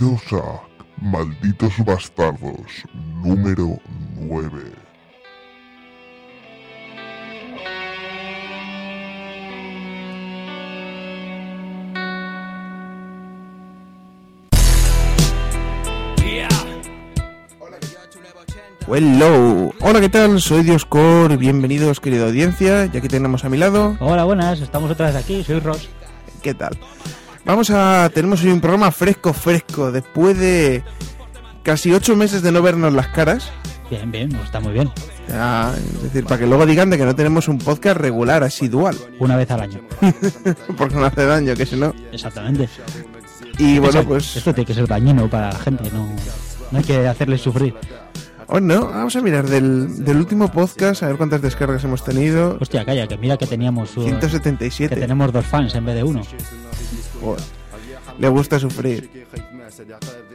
Bienvenidos a Malditos Bastardos número 9. Hello, hola, ¿qué tal? Soy Dioscor, bienvenidos querida audiencia, ya que tenemos a mi lado, Hola, buenas, estamos otra vez aquí, soy Ross. ¿qué tal? Vamos a, tenemos hoy un programa fresco, fresco, después de casi ocho meses de no vernos las caras, Bien, bien, está muy bien. Es decir, para que luego digan de que no tenemos un podcast regular, asidual, Una vez al año. porque no hace daño, que si no. Exactamente. Y bueno, pues, Esto tiene que ser dañino para la gente, no, no hay que hacerles sufrir. hoy no, vamos a mirar del, del último podcast, a ver cuántas descargas hemos tenido. Hostia, calla, que mira que teníamos uh, que 177. tenemos dos fans en vez de uno. Joder. Le gusta sufrir.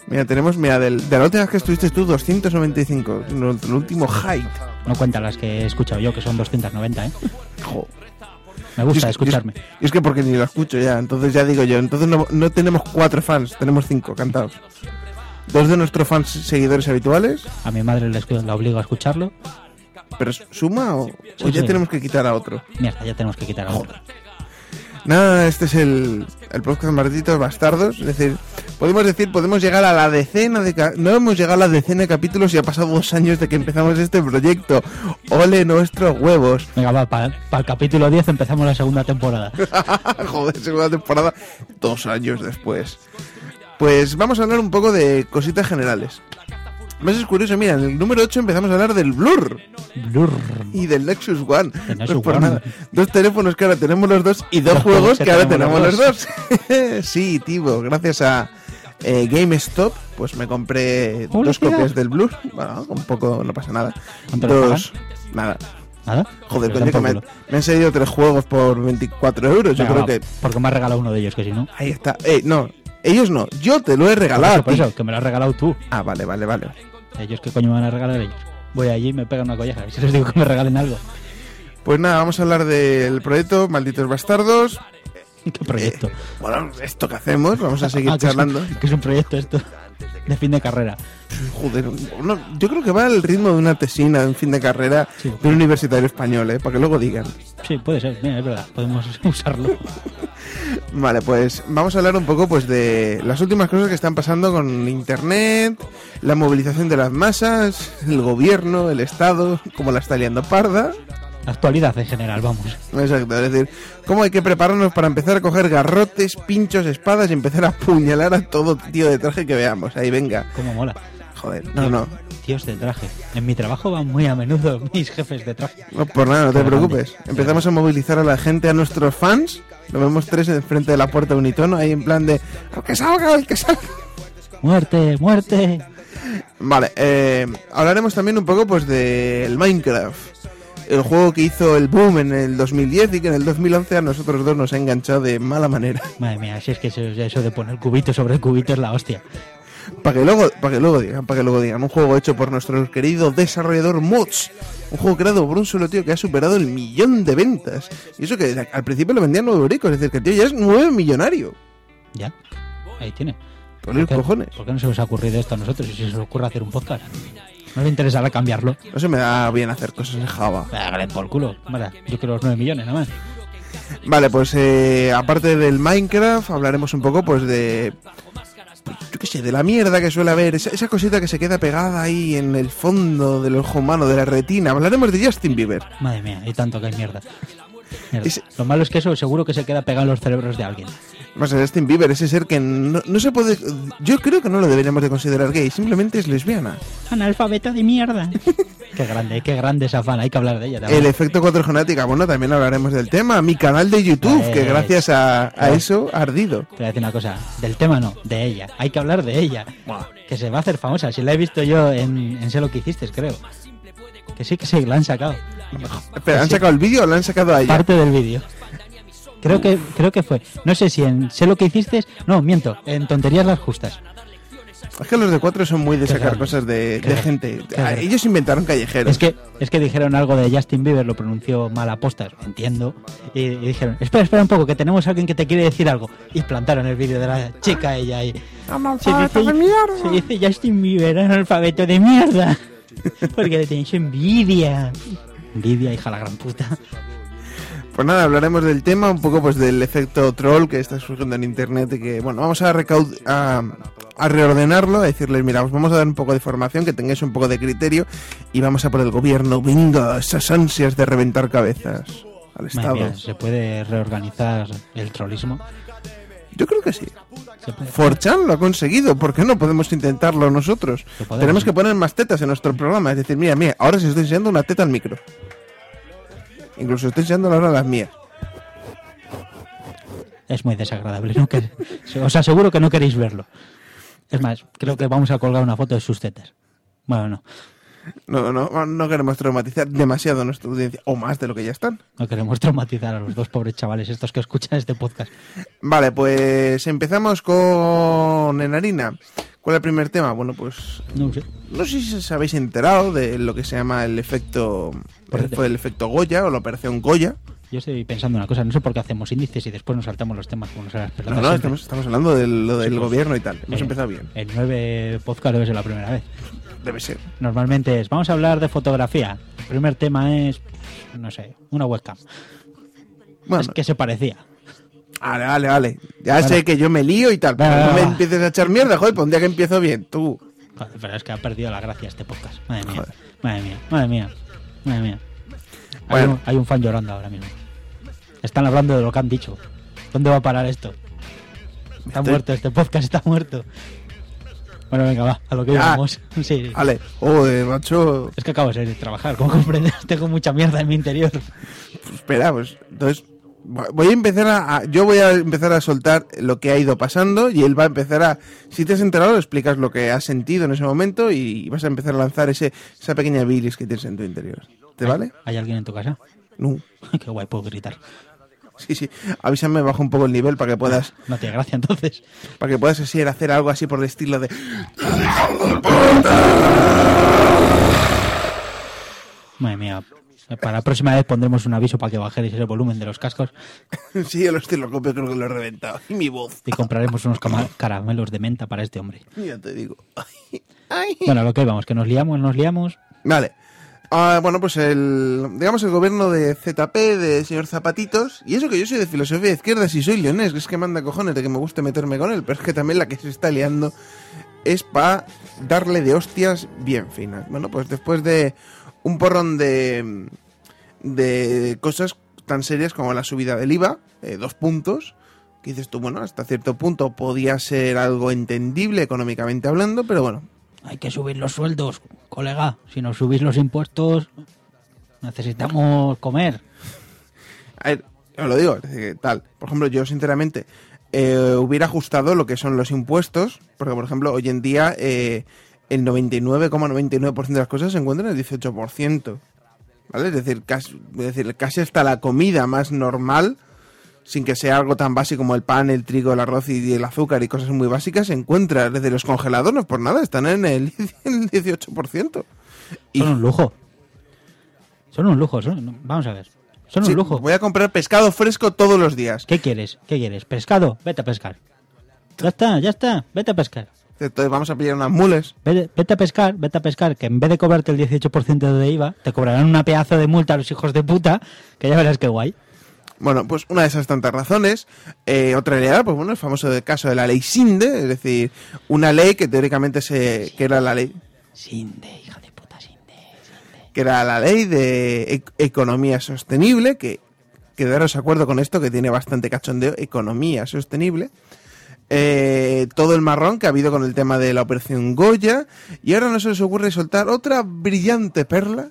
Mira, tenemos, mira, del, de la última vez que estuviste tú, 295. no, El último height. No cuenta las que he escuchado yo, que son 290, ¿eh? Me gusta es- escucharme. Es, que porque ni lo escucho ya, entonces ya digo yo. Entonces no, no tenemos cuatro fans, tenemos cinco cantados. Dos de nuestros fans seguidores habituales, A mi madre le escu- la obligo a escucharlo. pero ¿suma o, ya sí. tenemos que quitar a otro? Mierda, ya tenemos que quitar a otro. Nada, este es el, el podcast Malditos Bastardos. Es decir, podemos decir, podemos llegar a la decena de... No hemos llegado a la decena de capítulos y ha pasado dos años de que empezamos este proyecto. ¡Ole nuestros huevos! Venga, va, para el capítulo 10 empezamos la segunda temporada. Joder, segunda temporada, dos años después. Pues vamos a hablar un poco de cositas generales. Más es curioso, mira, en el número 8 empezamos a hablar del Blur Blur. y del Nexus One. Del No es Nexus por One. nada. Dos teléfonos que ahora tenemos los dos y dos juegos que, que ahora tenemos los dos. sí, tío, gracias a eh, GameStop, pues me compré Hola, dos copias del Blur. Bueno, un poco, no pasa nada. ¿Cuánto le Dos, nada. ¿Nada? Joder, Pues coño, que me, me han salido tres juegos por 24 euros. Yo creo va, que Porque me ha regalado uno de ellos, que si no. Ahí está. Eh, no, ellos no. Yo te lo he Por regalado. eso, a por eso, que me lo has regalado tú. Ah, vale, vale, vale. Ellos, ¿qué coño me van a regalar ellos? Voy allí y me pegan una colleja. Y si les digo que me regalen algo. Pues nada, vamos a hablar del proyecto Malditos Bastardos. ¿Qué proyecto? Bueno, esto que hacemos, vamos a seguir Ah, que es un- charlando. Que es un proyecto esto de fin de carrera. Joder, no, yo creo que va al ritmo de una tesina, de un fin de carrera Sí. de un universitario español, ¿eh? Para que luego digan. Sí, puede ser. Mira, es verdad. Podemos usarlo. Vale, pues vamos a hablar un poco pues de las últimas cosas que están pasando con Internet, la movilización de las masas, el gobierno, el Estado, cómo la está liando parda. Actualidad en general, vamos. Exacto, es decir, cómo hay que prepararnos para empezar a coger garrotes, pinchos, espadas y empezar a apuñalar a todo tío de traje que veamos. Ahí venga. Cómo mola. Joder, no, no, Tíos de traje. En mi trabajo van muy a menudo mis jefes de traje. no por nada, no te preocupes. Empezamos a movilizar a la gente, a nuestros fans. Nos vemos tres en frente de la puerta de unitono, ahí en plan de ¡El que salga, que salga! ¡Muerte, muerte! Vale, eh, hablaremos también un poco pues del Minecraft. El juego que hizo el boom en el 2010 y que en el 2011 a nosotros dos nos ha enganchado de mala manera. Madre mía, si es que eso, eso de poner cubito sobre cubito es la hostia. Para que luego, para que luego digan, para que luego digan, un juego hecho por nuestro querido desarrollador Mods, un juego creado por un solo tío que ha superado el millón de ventas. Y eso que al principio lo vendían 9 euricos, es decir, que el tío ya es 9 millonario. Ya. Ahí tiene. Por los qué- cojones. ¿Por qué no se os ha ocurrido esto a nosotros? Si se os ocurre hacer un podcast. ¿No le interesará cambiarlo? No se me da bien hacer cosas en Java. Hágale por culo. Vale, yo quiero los 9 millones nada más. Vale, pues eh, aparte del Minecraft, hablaremos un poco pues de yo qué sé, de la mierda que suele haber, esa, esa cosita que se queda pegada ahí en el fondo del ojo humano, de la retina. Hablaremos de Justin Bieber. Madre mía, y tanto que hay mierda. Mierda. Ese- Lo malo es que eso seguro que se queda pegado en los cerebros de alguien. Más de Justin Bieber, ese ser que no, no se puede... Yo creo que no lo deberíamos de considerar gay, simplemente es lesbiana. Analfabeta de mierda. qué grande, qué grande esa fan, hay que hablar de ella. también. El efecto 4 genética, bueno, también hablaremos del tema. Mi canal de YouTube, que Pues, gracias a, a eso ha ardido. Te voy a decir una cosa, del tema no, de ella. Hay que hablar de ella. Que se va a hacer famosa. Si la he visto yo en, en Sé lo que hiciste, creo. Que sí, que sí, la han sacado. Espera, ¿han Sí. sacado el vídeo o lo han sacado a ella? Parte del vídeo. Creo que, creo que fue. No sé si en Sé lo que hiciste. No, miento. En Tonterías las Justas. Es que los de 4 son muy de sacar cosas de, de gente. Ah. Ellos inventaron callejeros. Es que, es que dijeron algo de Justin Bieber, lo pronunció mal a postas, entiendo. Y, y dijeron, espera, espera un poco, que tenemos a alguien que te quiere decir algo. Y plantaron el vídeo de la chica ella ahí. Se dice, se dice Justin Bieber, analfabeto de mierda. Porque le tenéis envidia. Envidia, hija la gran puta. Pues nada, hablaremos del tema, un poco pues del efecto troll que está surgiendo en internet y que, bueno, vamos a, recaud a, a reordenarlo, a decirles, mira, os vamos a dar un poco de formación, que tengáis un poco de criterio y vamos a por el gobierno, venga, esas ansias de reventar cabezas al Estado. mía, ¿Se puede reorganizar el trollismo? Yo creo que sí. Forchan lo ha conseguido, ¿por qué no podemos intentarlo nosotros? Podemos. Tenemos que poner más tetas en nuestro programa, es decir, mira, mira, ahora se estoy enseñando una teta al micro. Incluso estoy enseñando ahora las mías. Es muy desagradable. No Os aseguro que no queréis verlo. Es más, creo que vamos a colgar una foto de sus tetas. Bueno, no. No, no, no queremos traumatizar demasiado a nuestra audiencia, o más de lo que ya están. No queremos traumatizar a los dos pobres chavales estos que escuchan este podcast. Vale, pues empezamos con Enarina. ¿Cuál es el primer tema? Bueno, pues No sé. no sé si os habéis enterado de lo que se llama el efecto fue el efecto Goya o la operación Goya. Yo estoy pensando una cosa, no sé por qué hacemos índices y después nos saltamos los temas como nos las pelotas No, no, estamos, estamos hablando de lo del Sí, pues, gobierno y tal. Hemos eh, empezado bien. En nueve podcasts debe ser la primera vez. Debe ser. Normalmente es, vamos a hablar de fotografía. El primer tema es, no sé, una webcam. Bueno, Es que se parecía. Vale, vale, vale. Ya sé que yo me lío y tal, pero no me va. empieces a echar mierda, joder, pues un día que empiezo bien, tú. Joder, pero es que ha perdido la gracia este podcast. Madre mía, Joder. madre mía, madre mía, madre mía. Hay, un, hay un fan llorando ahora mismo. Están hablando de lo que han dicho. ¿Dónde va a parar esto? Está Estoy- muerto, este podcast está muerto. Bueno, venga, va, a lo que Ya. íbamos. Sí, Vale, joder, macho. es que acabo de salir de trabajar, como comprendes, tengo mucha mierda en mi interior. Pues espera, pues entonces voy a empezar a, a- yo voy a empezar a soltar lo que ha ido pasando y él va a empezar a si te has enterado explicas lo que has sentido en ese momento y vas a empezar a lanzar ese esa pequeña bilis que tienes en tu interior. ¿Te vale? ¿Hay alguien en tu casa? No. Qué guay, puedo gritar. Sí, sí. Avísame, bajo un poco el nivel para que puedas No tiene gracia entonces. para que puedas así hacer algo así por el estilo de Madre mía. Para la próxima vez pondremos un aviso para que bajéis el volumen de los cascos Sí, el estilo copio creo que lo he reventado. Y mi voz. y compraremos unos caramelos de menta para este hombre. Ya te digo. Ay, ay. Bueno, lo que íbamos, que nos liamos, nos liamos. Vale. Ah, bueno, pues el, digamos, el gobierno de ZP, de señor Zapatitos, y eso que yo soy de filosofía de izquierdas y soy leonés, que es que manda cojones de que me guste meterme con él, pero es que también la que se está liando es para darle de hostias bien finas. Bueno, pues después de un porrón de, de cosas tan serias como la subida del IVA, eh, dos puntos, que dices tú, bueno, hasta cierto punto podía ser algo entendible económicamente hablando, pero bueno, Hay que subir los sueldos, colega. Si no subís los impuestos, necesitamos comer. A ver, os lo digo, tal. Por ejemplo, yo sinceramente eh, hubiera ajustado lo que son los impuestos, porque por ejemplo, hoy en día eh, el 99,99% de las cosas se encuentran en el 18%. ¿Vale? Es decir, casi, es decir, casi hasta la comida más normal, sin que sea algo tan básico como el pan, el trigo, el arroz y el azúcar y cosas muy básicas, se encuentra. Desde los congelados, no es por nada, están en el, en el 18%. Y- Son un lujo. Son un lujo, son- vamos a ver. Son Sí, un lujo. Voy a comprar pescado fresco todos los días. ¿Qué quieres? ¿Qué quieres? ¿Pescado? Vete a pescar. Ya está, ya está. Vete a pescar. Entonces vamos a pillar unas mules. Vete, vete a pescar, vete a pescar, que en vez de cobrarte el 18% de IVA, te cobrarán una pedazo de multa a los hijos de puta, que ya verás qué guay. Bueno, pues una de esas tantas razones. Eh, otra realidad, pues bueno, el famoso caso de la ley Sinde, es decir, una ley que teóricamente se, que era la ley. Sinde, hija de puta, Sinde. Que era la ley de economía sostenible, que quedaros de acuerdo con esto, que tiene bastante cachondeo, economía sostenible. Eh, todo el marrón que ha habido con el tema de la operación Goya y ahora no se les ocurre soltar otra brillante perla.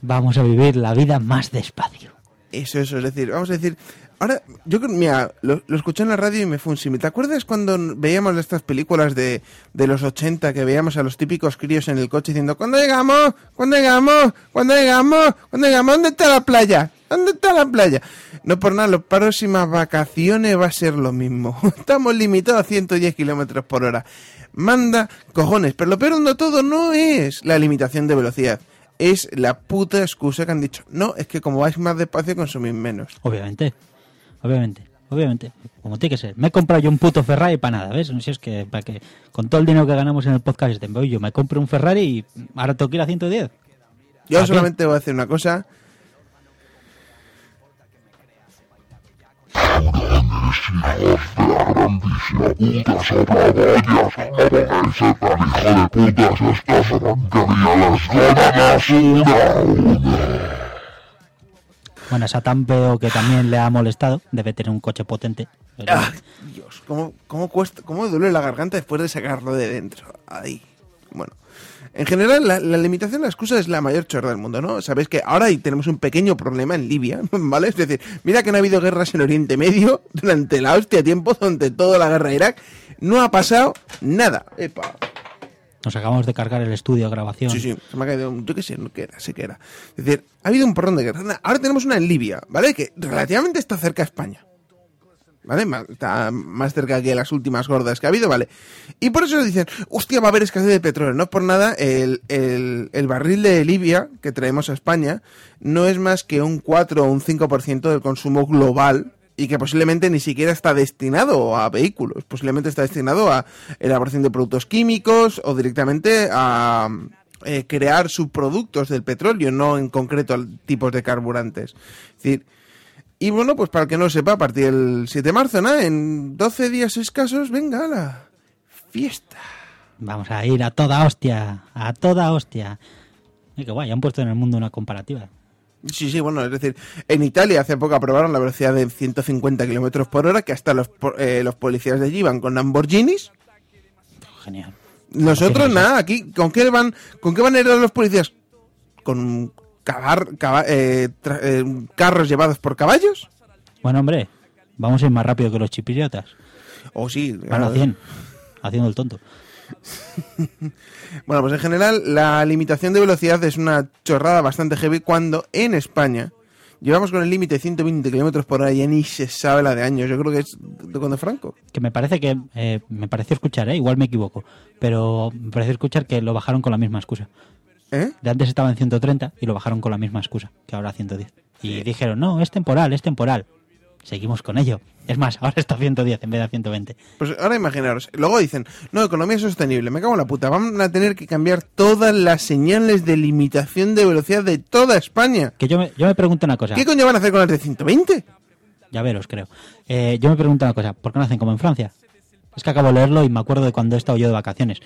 Vamos a vivir la vida más despacio. Eso, eso, es decir, vamos a decir, ahora, yo mira, lo, escuché en la radio y me fue un símil. ¿Te acuerdas cuando veíamos estas películas de, de los 80 que veíamos a los típicos críos en el coche diciendo, ¿cuándo llegamos? ¿Cuándo llegamos? ¿Cuándo llegamos? ¿Cuándo llegamos? ¿Dónde está la playa? ¿Dónde está la playa? No por nada, las próximas vacaciones va a ser lo mismo. Estamos limitados a 110 kilómetros por hora. Manda cojones. Pero lo peor de todo no es la limitación de velocidad. Es la puta excusa que han dicho. No, es que como vais más despacio consumís menos. Obviamente. Obviamente. Obviamente. Como tiene que ser. Me he comprado yo un puto Ferrari para nada, ¿ves? No sé si es que, para que con todo el dinero que ganamos en el podcast, este, yo me compro un Ferrari y ahora tengo que ir a 110. Yo solamente voy a hacer una cosa Bueno, Satan veo que también le ha molestado. Debe tener un coche potente. Ah, Dios, ¿cómo, cómo, cuesta, ¿cómo duele la garganta después de sacarlo de dentro? Ahí. Bueno. En general, la, limitación de la excusa es la mayor chorra del mundo, ¿no? Sabéis que ahora tenemos un pequeño problema en Libia, ¿vale? Es decir, mira que no ha habido guerras en Oriente Medio durante la hostia tiempo, donde toda la guerra de Irak no ha pasado nada. Epa. Nos acabamos de cargar el estudio de grabación. Sí, sí, se me ha caído, yo qué sé, no que era, sé que era. Es decir, ha habido un porrón de guerras. Ahora tenemos una en Libia, ¿vale? Que relativamente está cerca de España. ¿Vale? Está más cerca que las últimas gordas que ha habido, ¿vale? Y por eso dicen, hostia, va a haber escasez de petróleo. No por nada, el, el, barril de Libia que traemos a España no es más que un 4 o un 5% del consumo global y que posiblemente ni siquiera está destinado a vehículos, posiblemente está destinado a elaboración de productos químicos o directamente a eh, crear subproductos del petróleo, no en concreto tipos de carburantes. Es decir, y bueno, pues para el que no lo sepa, a partir del 7 de marzo, ¿no? En 12 días escasos, venga, la fiesta. Vamos a ir a toda hostia, a toda hostia. Y que guay, han puesto en el mundo una comparativa. Sí, sí, bueno, es decir, en Italia hace poco aprobaron la velocidad de 150 kilómetros por hora, que hasta los, eh, los policías de allí van con Lamborghinis. Genial. Nosotros nada, aquí, ¿con qué van, con qué van a ir los policías? Con cavar, eh, eh, carros llevados por caballos? Bueno, hombre, vamos a ir más rápido que los chipillotas. O oh, sí. Van a 100, haciendo el tonto. bueno, pues en general la limitación de velocidad es una chorrada bastante heavy cuando en España llevamos con el límite de 120 kilómetros por hora y ni se sabe la de años. Yo creo que es de cuando Franco. Que me parece que, eh, me parece escuchar, ¿eh? igual me equivoco, pero me parece escuchar que lo bajaron con la misma excusa. ¿Eh? De antes estaba en 130 y lo bajaron con la misma excusa, que ahora 110. Y dijeron, no, es temporal, es temporal. Seguimos con ello. Es más, ahora está a 110 en vez de a 120. Pues ahora imaginaros, luego dicen, no, economía sostenible, me cago en la puta, van a tener que cambiar todas las señales de limitación de velocidad de toda España. Que yo me, yo me pregunto una cosa. ¿Qué coño van a hacer con las de 120? Ya veros, creo. Eh, yo me pregunto una cosa, ¿por qué no hacen como en Francia? Es que acabo de leerlo y me acuerdo de cuando he estado yo de vacaciones.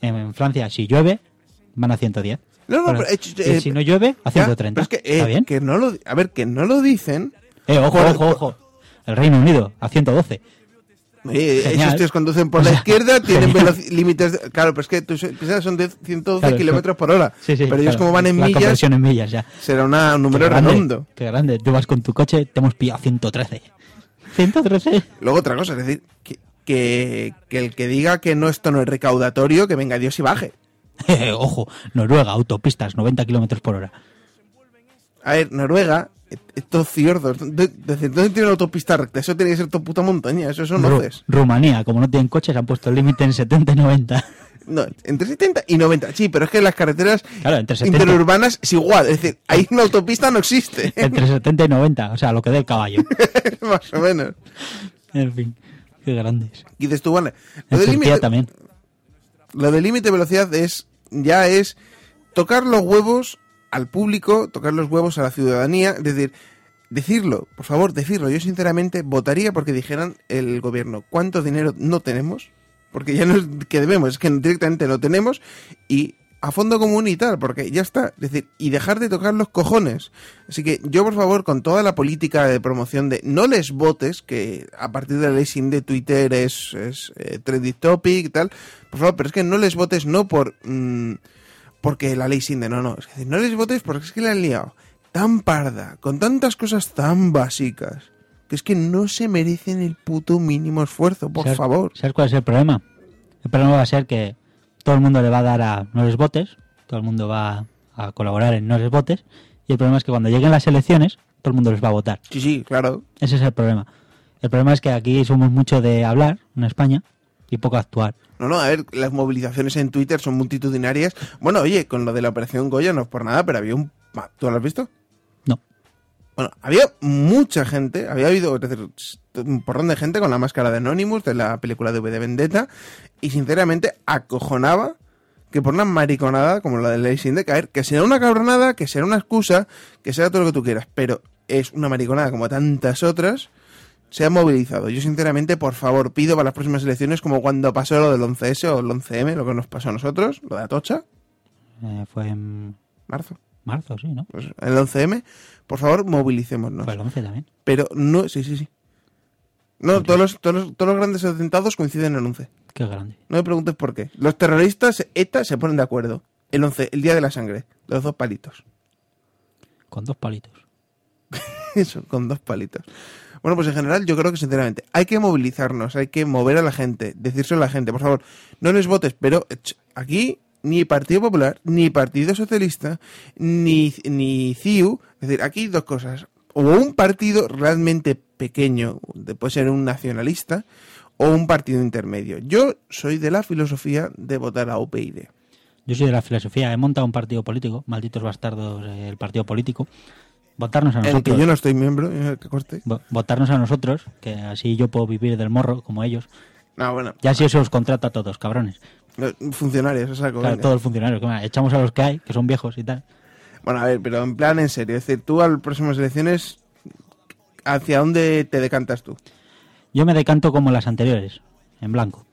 En Francia, si llueve, van a 110. No, no, pero, eh, eh, si no llueve, a 130. es que, ¿Está bien? Que no lo, a ver, que no lo dicen. Eh, ojo, ojo, ojo. El Reino Unido, a 112. Eh, esos tíos conducen por la izquierda, tienen límites. Claro, pero es que tus son de 112 kilómetros por hora. Sí, sí, pero ellos, como van en la millas. en millas ya. Será un número redondo. Qué grande. Tú vas con tu coche, te hemos pillado 113. 113. Luego, otra cosa, es decir, que, que, que el que diga que no esto no es recaudatorio, que venga Dios y baje. Ojo, Noruega, autopistas, 90 kilómetros por hora. A ver, Noruega, estos ciordos, ¿dónde tiene una autopista recta? Eso tiene que ser tu puta montaña, eso son hoces. Rumanía, como no tienen coches, han puesto el límite en 70 y 90. No, entre 70 y 90, sí, pero es que las carreteras entre interurbanas es igual, es decir, ahí una autopista no existe. Entre 70 y 90, o sea, lo que dé el caballo. Más o menos. En fin, qué grandes. Y dices tú, vale. Lo del también. Lo del límite de velocidad es ya es tocar los huevos al público, tocar los huevos a la ciudadanía, es decir, decirlo, por favor, decirlo. Yo sinceramente votaría porque dijeran el gobierno cuánto dinero no tenemos, porque ya no es que debemos, es que directamente no tenemos y a fondo común y tal, porque ya está. Es decir, y dejar de tocar los cojones. Así que yo, por favor, con toda la política de promoción de no les votes, que a partir de la de Twitter es, es eh, trending topic y tal, por favor, pero es que no les votes no por... mm, porque la ley sin de, no, no. Es decir, no les votes porque es que la han liado tan parda, con tantas cosas tan básicas, que es que no se merecen el puto mínimo esfuerzo, por ¿Sabes- favor. ¿Sabes cuál es el problema? El problema va a ser que todo el mundo le va a dar a no les votes, todo el mundo va a colaborar en no les votes, y el problema es que cuando lleguen las elecciones, todo el mundo les va a votar. Sí, sí, claro. Ese es el problema. El problema es que aquí somos mucho de hablar en España y poco actuar. No, no, a ver, las movilizaciones en Twitter son multitudinarias. Bueno, oye, con lo de la operación Goya no es por nada, pero había un... ¿Tú lo has visto? No. Bueno, había mucha gente, había habido es decir, un porrón de gente con la máscara de Anonymous de la película de V de Vendetta y sinceramente acojonaba que por una mariconada como la de Ley Sin de caer, que será una cabronada, que será una excusa, que será todo lo que tú quieras, pero es una mariconada como tantas otras, se ha movilizado. Yo sinceramente, por favor, pido para las próximas elecciones como cuando pasó lo del 11S o el 11M, lo que nos pasó a nosotros, lo de Atocha, Eh, fue en marzo, marzo, sí, ¿no? pues el 11M, por favor, movilicémonos. Fue el 11 también. Pero no, sí, sí, sí. No, todos los, todos, los, todos los grandes atentados coinciden en el 11. Qué grande. No me preguntes por qué. Los terroristas ETA se ponen de acuerdo. El 11, el día de la sangre, de los dos palitos. Con dos palitos. Eso, con dos palitos. Bueno, pues en general yo creo que sinceramente hay que movilizarnos, hay que mover a la gente, decírselo a la gente, por favor, no les votes, pero aquí ni Partido Popular, ni Partido Socialista, ni, ni CIU, es decir, aquí dos cosas, o un partido realmente pequeño, de- puede ser un nacionalista, o un partido intermedio. Yo soy de la filosofía de votar a UPyD. Yo soy de la filosofía, he montado un partido político, malditos bastardos, eh, el partido político. Votarnos a En el nosotros. que yo no estoy miembro, eh, que corte. vo- Votarnos a nosotros, que así yo puedo vivir del morro como ellos. No, bueno, Ya si eso os contrata a todos, cabrones. funcionarios, Claro, todos los funcionarios. echamos a los que hay, que son viejos y tal. Bueno, a ver, pero en plan en serio, es decir, tú a las próximas elecciones, ¿hacia dónde te decantas tú? Yo me decanto como las anteriores, en blanco.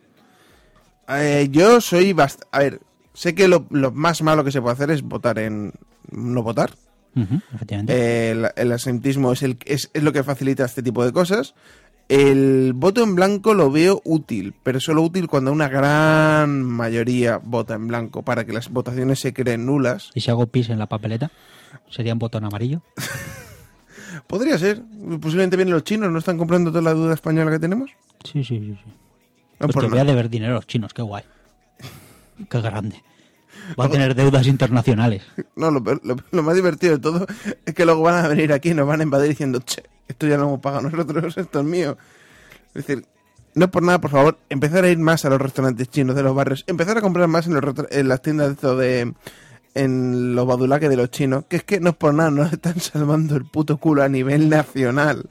Eh, yo soy bastante... A ver, sé que lo, lo más malo que se puede hacer es votar en... no votar. Efectivamente. Eh, el, el asentismo es, el, es, es lo que facilita este tipo de cosas. El voto en blanco lo veo útil, pero solo útil cuando una gran mayoría vota en blanco para que las votaciones se creen nulas. Y si hago pis en la papeleta, sería un botón amarillo. Podría ser. Posiblemente vienen los chinos, ¿no están comprando toda la duda española que tenemos? Sí, sí, sí. sí. No, Pues por que voy a deber dinero a los chinos, qué guay. Qué grande. Va a tener deudas internacionales. No, lo, lo- lo más divertido de todo es que luego van a venir aquí y nos van a invadir diciendo, che, esto ya lo hemos pagado nosotros, esto es mío. Es decir, no es por nada, por favor, empezar a ir más a los restaurantes chinos de los barrios, empezar a comprar más en, los en las tiendas de de... en los badulaques de los chinos, que es que no es por nada, nos están salvando el puto culo a nivel nacional.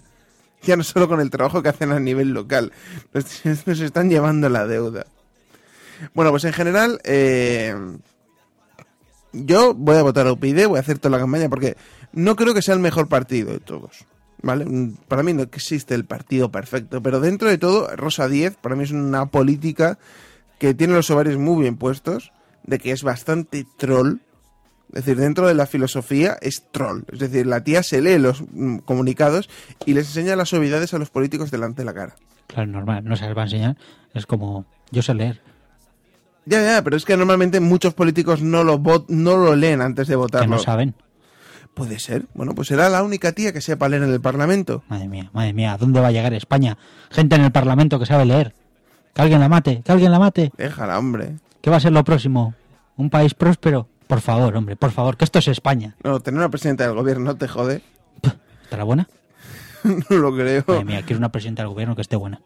Ya no solo con el trabajo que hacen a nivel local, nos, nos están llevando la deuda. Bueno, pues en general, eh, yo voy a votar a UPyD, voy a hacer toda la campaña porque no creo que sea el mejor partido de todos. ¿Vale? Mm, Para mí no existe el partido perfecto, pero dentro de todo, Rosa 10 para mí es una política que tiene los ovarios muy bien puestos, de que es bastante troll. Es decir, dentro de la filosofía es troll. Es decir, la tía se lee los mm, comunicados y les enseña las obviedades a los políticos delante de la cara. Claro, normal, no se les va a enseñar. Es como, yo sé leer, Ya, ya, pero es que normalmente muchos políticos no lo, vot- no lo leen antes de que votarlo. no saben. Puede ser. Bueno, pues será la única tía que sepa leer en el Parlamento. Madre mía, madre mía, ¿a dónde va a llegar España? Gente en el Parlamento que sabe leer. Que alguien la mate, que alguien la mate. Déjala, hombre. ¿Qué va a ser lo próximo? ¿Un país próspero? Por favor, hombre, por favor, que esto es España. No, tener una presidenta del gobierno no te jode. ¿Estará buena? no lo creo. Madre mía, quiero una presidenta del gobierno que esté buena.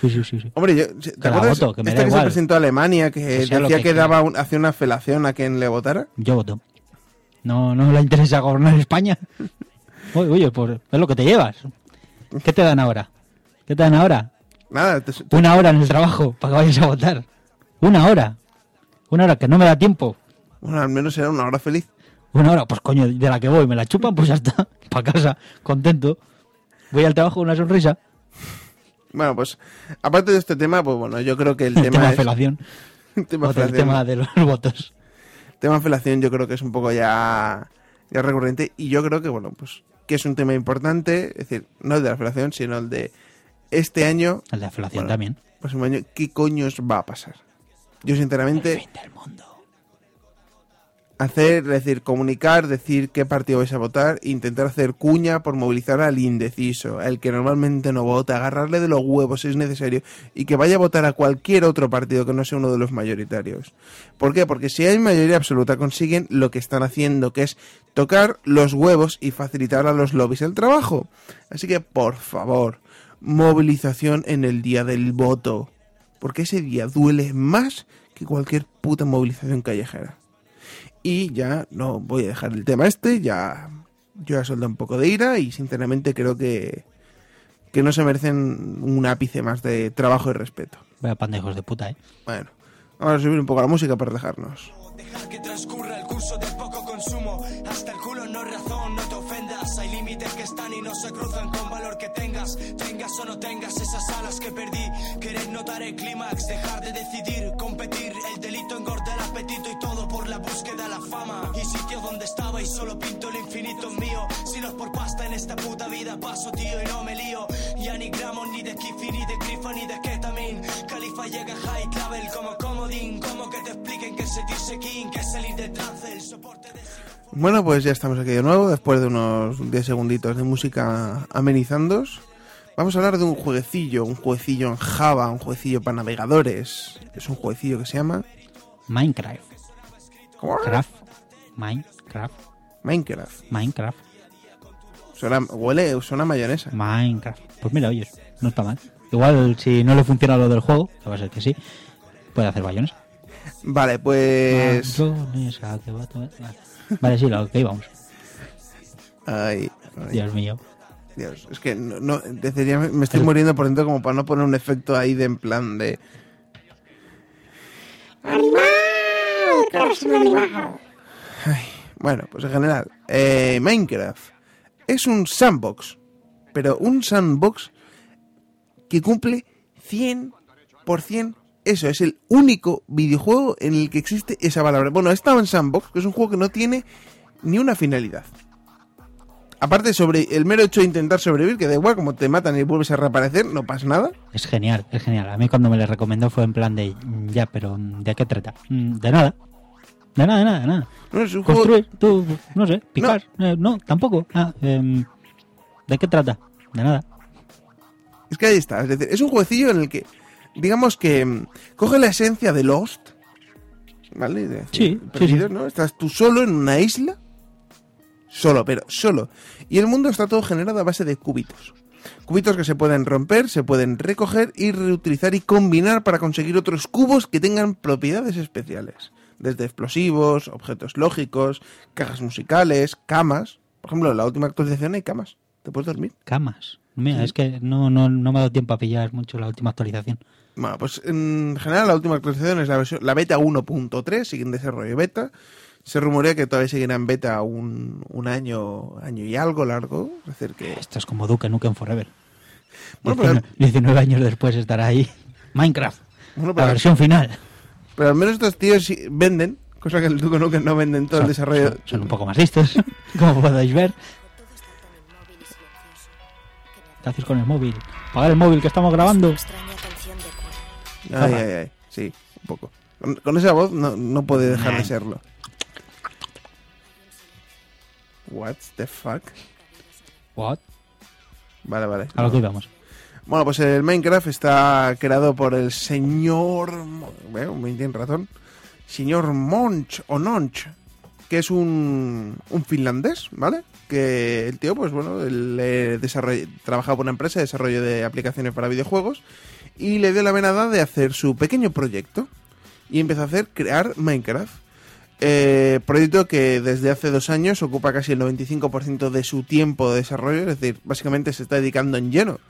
Sí, sí, sí, sí. Hombre, yo, ¿te la acuerdas? voto, que me da que se presentó a Alemania, que, Que lo decía que que, daba un- hacía una felación a quien le votara? Yo voto. No, no le interesa gobernar España. Oye, oye, pues es lo que te llevas. ¿Qué te dan ahora? ¿Qué te dan ahora? Nada, te- te- Una hora en el trabajo para que vayas a votar. Una hora. Una hora que no me da tiempo. bueno, al menos será una hora feliz. Una hora, pues coño, de la que voy, me la chupan, pues ya está. Para casa, contento. Voy al trabajo con una sonrisa. Bueno, pues aparte de este tema, pues bueno, yo creo que el, El tema, tema es- felación. el tema el tema de los votos. tema felación yo creo que es un poco ya, ya recurrente y yo creo que bueno pues que es un tema importante es decir no el de la felación sino el de este año El de la felación Bueno. también. próximo año qué coños va a pasar yo sinceramente Fin del mundo. Hacer es decir comunicar decir qué partido vais a votar intentar hacer cuña por movilizar al indeciso al que normalmente no vota agarrarle de los huevos si es necesario y que vaya a votar a cualquier otro partido que no sea uno de los mayoritarios ¿Por qué? Porque si hay mayoría absoluta consiguen lo que están haciendo, que es tocar los huevos y facilitar a los lobbies el trabajo. Así que, por favor, movilización en el día del voto. Porque ese día duele más que cualquier puta movilización callejera. Y ya no voy a dejar el tema este, ya yo ya solté un poco de ira y sinceramente creo que, que no se merecen un ápice más de trabajo y respeto. Vaya pandejos de puta, eh. Bueno, vamos a subir un poco la música para dejarnos. Dejar que transcurra el curso del poco consumo. Hasta el culo no es razón, no te ofendas. Hay límites que están y no se cruzan con valor que tengas. Tengas o no tengas esas alas que perdí. Querer notar el clímax, dejar de decidir, por la búsqueda de la fama. Y sitio donde estaba y solo pinto el infinito mío. Si no es por pasta en esta puta vida, paso tío y no me lío. Ya ni gramos, ni de kifi, ni de grifa, ni de ketamine. Califa llega high clavel como comodín. Como que te expliquen que se dice king, que es salir de trance, el soporte de. Bueno, pues ya estamos aquí de nuevo, después de unos 10 segunditos de música amenizandos. Vamos a hablar de un jueguecillo, un jueguecillo en Java, un jueguecillo para navegadores. Es un jueguecillo que se llama Minecraft. Craft. Minecraft. Minecraft. Minecraft. Suena, huele, suena mayonesa. Minecraft. Pues mira, oyes, no está mal. Igual si no le funciona lo del juego, que va a ser que sí, puede hacer bayones. Vale, pues... Bayonesa, que va a tomar- Vale. Vale, sí, lo que íbamos. Ay, ay, Dios mío. Dios, es que no, no deciría- me estoy muriendo por dentro como para no poner un efecto ahí de en plan de... Ay, bueno, pues en general, eh, Minecraft es un sandbox, pero un sandbox que cumple 100% eso, es el único videojuego en el que existe esa palabra. Bueno, estaba en sandbox, que es un juego que no tiene ni una finalidad. Aparte sobre el mero hecho de intentar sobrevivir, que da igual, como te matan y vuelves a reaparecer, no pasa nada. Es genial, es genial. A mí cuando me le recomendó fue en plan de, mm, ya, pero ¿de qué trata? Mm, De nada. De nada, de nada, de nada. No, es un juego... Construir, tú, no sé, picar. eh, No, tampoco. Ah, em, ¿De qué trata? De nada. Es que ahí está, es decir, es un jueguecillo en el que, digamos que mm, coge la esencia de Lost, ¿vale? De- Sí, sí. ¿no? Estás tú solo en una isla, solo, pero solo. Y el mundo está todo generado a base de cubitos. Cubitos que se pueden romper, se pueden recoger y reutilizar y combinar para conseguir otros cubos que tengan propiedades especiales. Desde explosivos, objetos lógicos, cajas musicales, camas. Por ejemplo, en la última actualización hay camas. ¿Te puedes dormir? Camas. Mira, es que no, no, no me ha dado tiempo a pillar mucho la última actualización. Bueno, pues en general la última actualización es la, versión, la beta 1.3, sigue en desarrollo beta. Se rumorea que todavía seguirá en beta un, un año, año y algo largo. Es decir, que... Esto es como Duke Nukem Forever. Bueno, 19, pero, 19 años después estará ahí. Minecraft. bueno, La versión final. Pero al menos estos tíos sí venden, cosa que el Duke Nukem no venden todo el desarrollo. Son, son un poco más listos, como podéis ver. ¿Qué haces con el móvil? Pagar el móvil que estamos grabando. Ay, ay, ay, sí, un poco. Con, con esa voz no, no puede dejar de serlo. What the fuck? What? Vale, vale. A lo que íbamos. Bueno, pues el Minecraft está creado por el señor... Bueno, me tiene razón. Señor Monch o Nonch, que es un, un finlandés, ¿vale? Que el tío, pues bueno, él eh, desarrolla- trabaja por una empresa de desarrollo de aplicaciones para videojuegos y le dio la venada de hacer su pequeño proyecto y empezó a hacer crear Minecraft. Eh, proyecto que desde hace dos años ocupa casi el 95% de su tiempo de desarrollo, es decir, básicamente se está dedicando en lleno.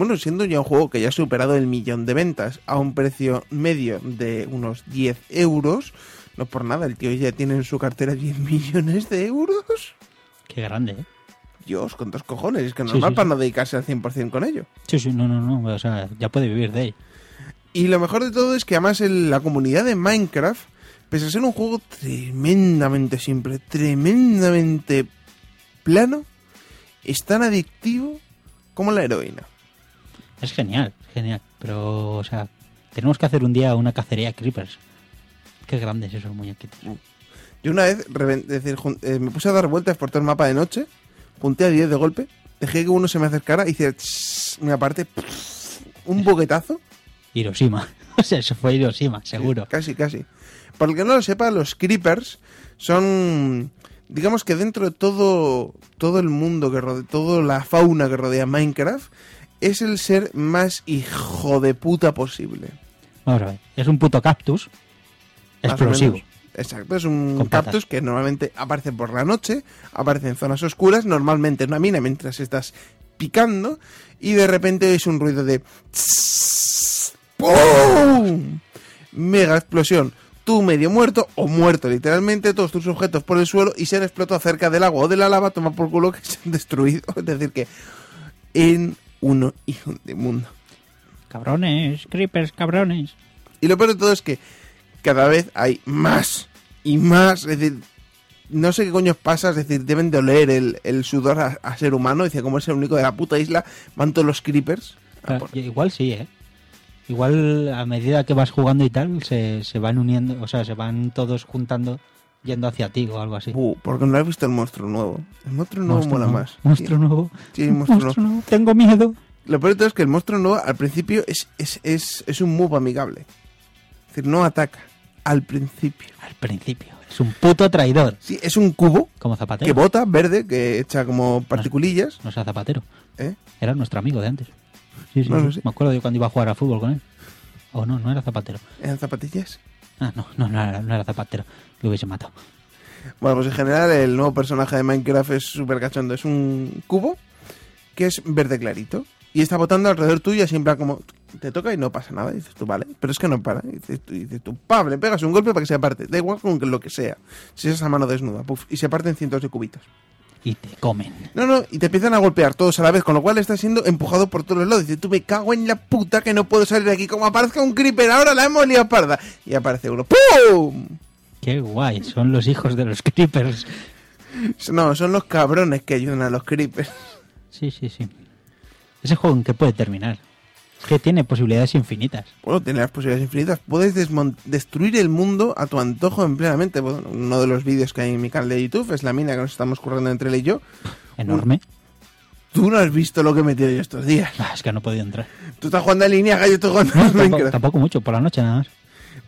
Bueno, siendo ya un juego que ya ha superado el millón de ventas a un precio medio de unos 10 euros, No por nada, el tío ya tiene en su cartera 10 millones de euros. Qué grande, ¿eh? Dios, con dos cojones. Es que normal sí, para sí. no dedicarse al 100% con ello. Sí, sí, no, no, no. O sea, ya puede vivir de ello. Y lo mejor de todo es que además el- la comunidad de Minecraft, pese a ser un juego tremendamente simple, tremendamente plano, es tan adictivo como la heroína. Es genial, genial. Pero, o sea, tenemos que hacer un día una cacería de creepers. Qué grandes esos muñequitos. Yo una vez decir, eh, me puse a dar vueltas por todo el mapa de noche, junté a 10 de golpe, dejé que uno se me acercara y hice tss, me aparte un boquetazo. Hiroshima. O sea, eso fue Hiroshima, seguro. Casi, casi. Para el que no lo sepa, los creepers son, digamos que dentro de todo, todo el mundo que rodea, toda la fauna que rodea Minecraft, es el ser más hijo de puta posible. Vamos a ver. Es un puto cactus explosivo. Exacto, es un cactus que normalmente aparece por la noche, aparece en zonas oscuras, normalmente en una mina mientras estás picando, y de repente es un ruido de... ¡Pum! Mega explosión. Tú medio muerto o muerto literalmente, todos tus objetos por el suelo y se han explotado cerca del agua o de la lava, toma por culo que se han destruido. Es decir que en uno un de mundo. Cabrones, creepers, cabrones. Y lo peor de todo es que cada vez hay más y más. Es decir, no sé qué coño pasa. Es decir, deben de oler el, el sudor a, a ser humano. Dice, como es el único de la puta isla, van todos los creepers. Claro, Igual sí, ¿eh? Igual a medida que vas jugando y tal, se, se van uniendo, o sea, se van todos juntando, yendo hacia ti o algo así. Uh, porque no has visto el monstruo nuevo. El monstruo nuevo Monstruo mola nuevo, más. Monstruo nuevo. Sí, sí, monstruo Monstruo nuevo. nuevo. Tengo miedo. Lo peor de todo es que el monstruo nuevo al principio es, es, es, es un move amigable. Es decir, no ataca. Al principio. Al principio. Es un puto traidor. Sí, es un cubo Como Zapatero. que bota, verde, que echa como particulillas. No sea Zapatero. ¿eh? Era nuestro amigo de antes. Sí, sí, No sí. sé. Me acuerdo de cuando iba a jugar al fútbol con él. O no, no era Zapatero. ¿Eran zapatillas? No, no, no era, no era Zapatero. Lo hubiese matado. Bueno, pues en general el nuevo personaje de Minecraft es súper cachondo. Es un cubo que es verde clarito. Y está botando alrededor tuyo siempre como... Te toca y no pasa nada. Dices tú, vale. Pero es que no para. Y dices tú, y pam, le pegas un golpe para que se aparte. Da igual con lo que sea. Si es esa mano desnuda. puf, y se parten cientos de cubitos. Y te comen. No, no, y te empiezan a golpear todos a la vez, con lo cual estás siendo empujado por todos lados. Dices, tú me cago en la puta que no puedo salir de aquí. Como aparezca un creeper, ahora la hemos liado parda. Y aparece uno. ¡Pum! Qué guay. Son los hijos de los creepers. No, son los cabrones que ayudan a los creepers. Sí, sí, sí. Ese juego en qué puede terminar. Que tiene posibilidades infinitas. Bueno, tiene las posibilidades infinitas. Puedes destruir el mundo a tu antojo en plenamente. Bueno, uno de los vídeos que hay en mi canal de YouTube es la mina que nos estamos currando entre él y yo. Enorme. Tú no has visto lo que he metido yo estos días. Ah, es que no he podido entrar. Tú estás jugando en línea, yo estoy jugando No, en tampoco, tampoco mucho, por la noche nada más.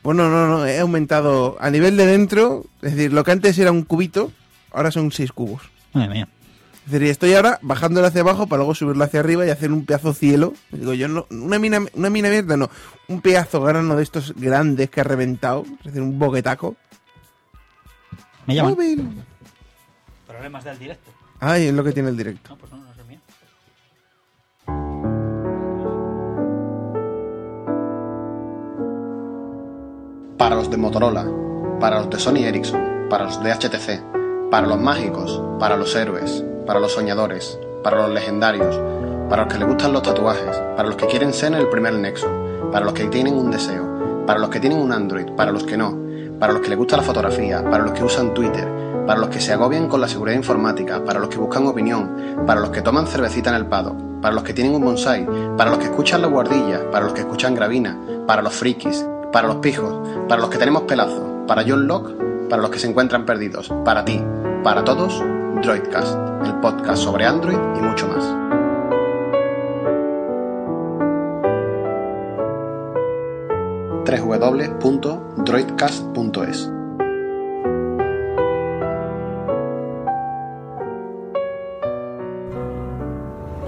Bueno, no, no, he aumentado a nivel de dentro. Es decir, lo que antes era un cubito, ahora son seis cubos. Madre mía. Es decir, estoy ahora bajándolo hacia abajo para luego subirlo hacia arriba y hacer un pedazo cielo. Digo, yo no, una mina, una mina abierta no, un pedazo grano de estos grandes que ha reventado. Es decir, un boquetaco. Me llaman. Móvil. Problemas del directo. Ay, es lo que tiene el directo. No, pues no, no es el mío. para los de Motorola, para los de Sony Ericsson, para los de HTC, para los mágicos, para los héroes, para los soñadores, para los legendarios, para los que les gustan los tatuajes, para los que quieren ser el primer nexo, para los que tienen un deseo, para los que tienen un Android, para los que no, para los que les gusta la fotografía, para los que usan Twitter, para los que se agobian con la seguridad informática, para los que buscan opinión, para los que toman cervecita en el pado, para los que tienen un bonsai, para los que escuchan la guardilla, para los que escuchan gravina, para los frikis, para los pijos, para los que tenemos pelazo, para John Locke, para los que se encuentran perdidos, para ti, para todos, Droidcast, el podcast sobre Android y mucho más. www.droidcast.es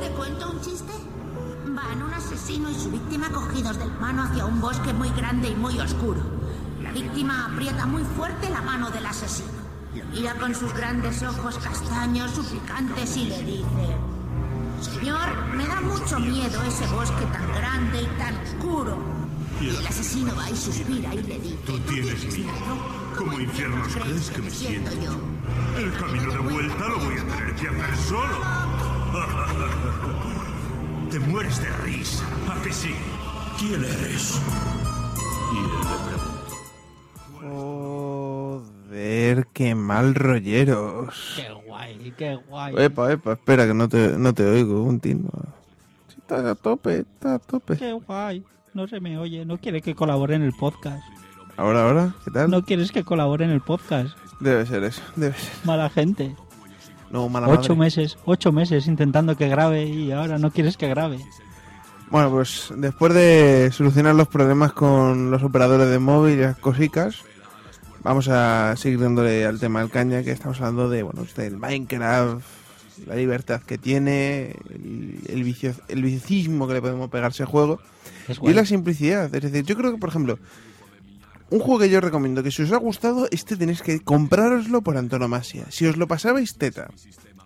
¿Te cuento un chiste? Van un asesino y su víctima cogidos del mano hacia un bosque muy grande y muy oscuro. La víctima aprieta muy fuerte la mano del asesino. Lo mira con sus grandes ojos castaños, suplicantes y le dice... Señor, me da mucho miedo ese bosque tan grande y tan oscuro. Y el asesino va y suspira y le dice... ¿Tú tienes miedo? ¿Cómo infiernos crees que me siento? yo? El camino de vuelta lo voy a tener que hacer solo. Te mueres de risa, ¿a que sí? ¿Quién eres? Y él le preguntó. Joder, qué mal rolleros. Qué guay, qué guay. Epa, epa, espera que no te, no te oigo, un tino. Sí, está a tope, está a tope. Qué guay. No se me oye, no quiere que colabore en el podcast. Ahora, ahora, ¿qué tal? No quieres que colabore en el podcast. Debe ser eso, debe ser. Mala gente. No, mala Ocho madre. meses, ocho meses intentando que grabe y ahora no quieres que grabe. Bueno, pues después de solucionar los problemas con los operadores de móvil y las cosicas, vamos a seguir dándole al tema del caña, que estamos hablando de, bueno, del Minecraft, la libertad que tiene, el, el, vicio, el vicismo que le podemos pegar a ese juego Es y la simplicidad. Es decir, yo creo que, por ejemplo, un juego que yo recomiendo que si os ha gustado, este tenéis que comprároslo por antonomasia. Si os lo pasabais teta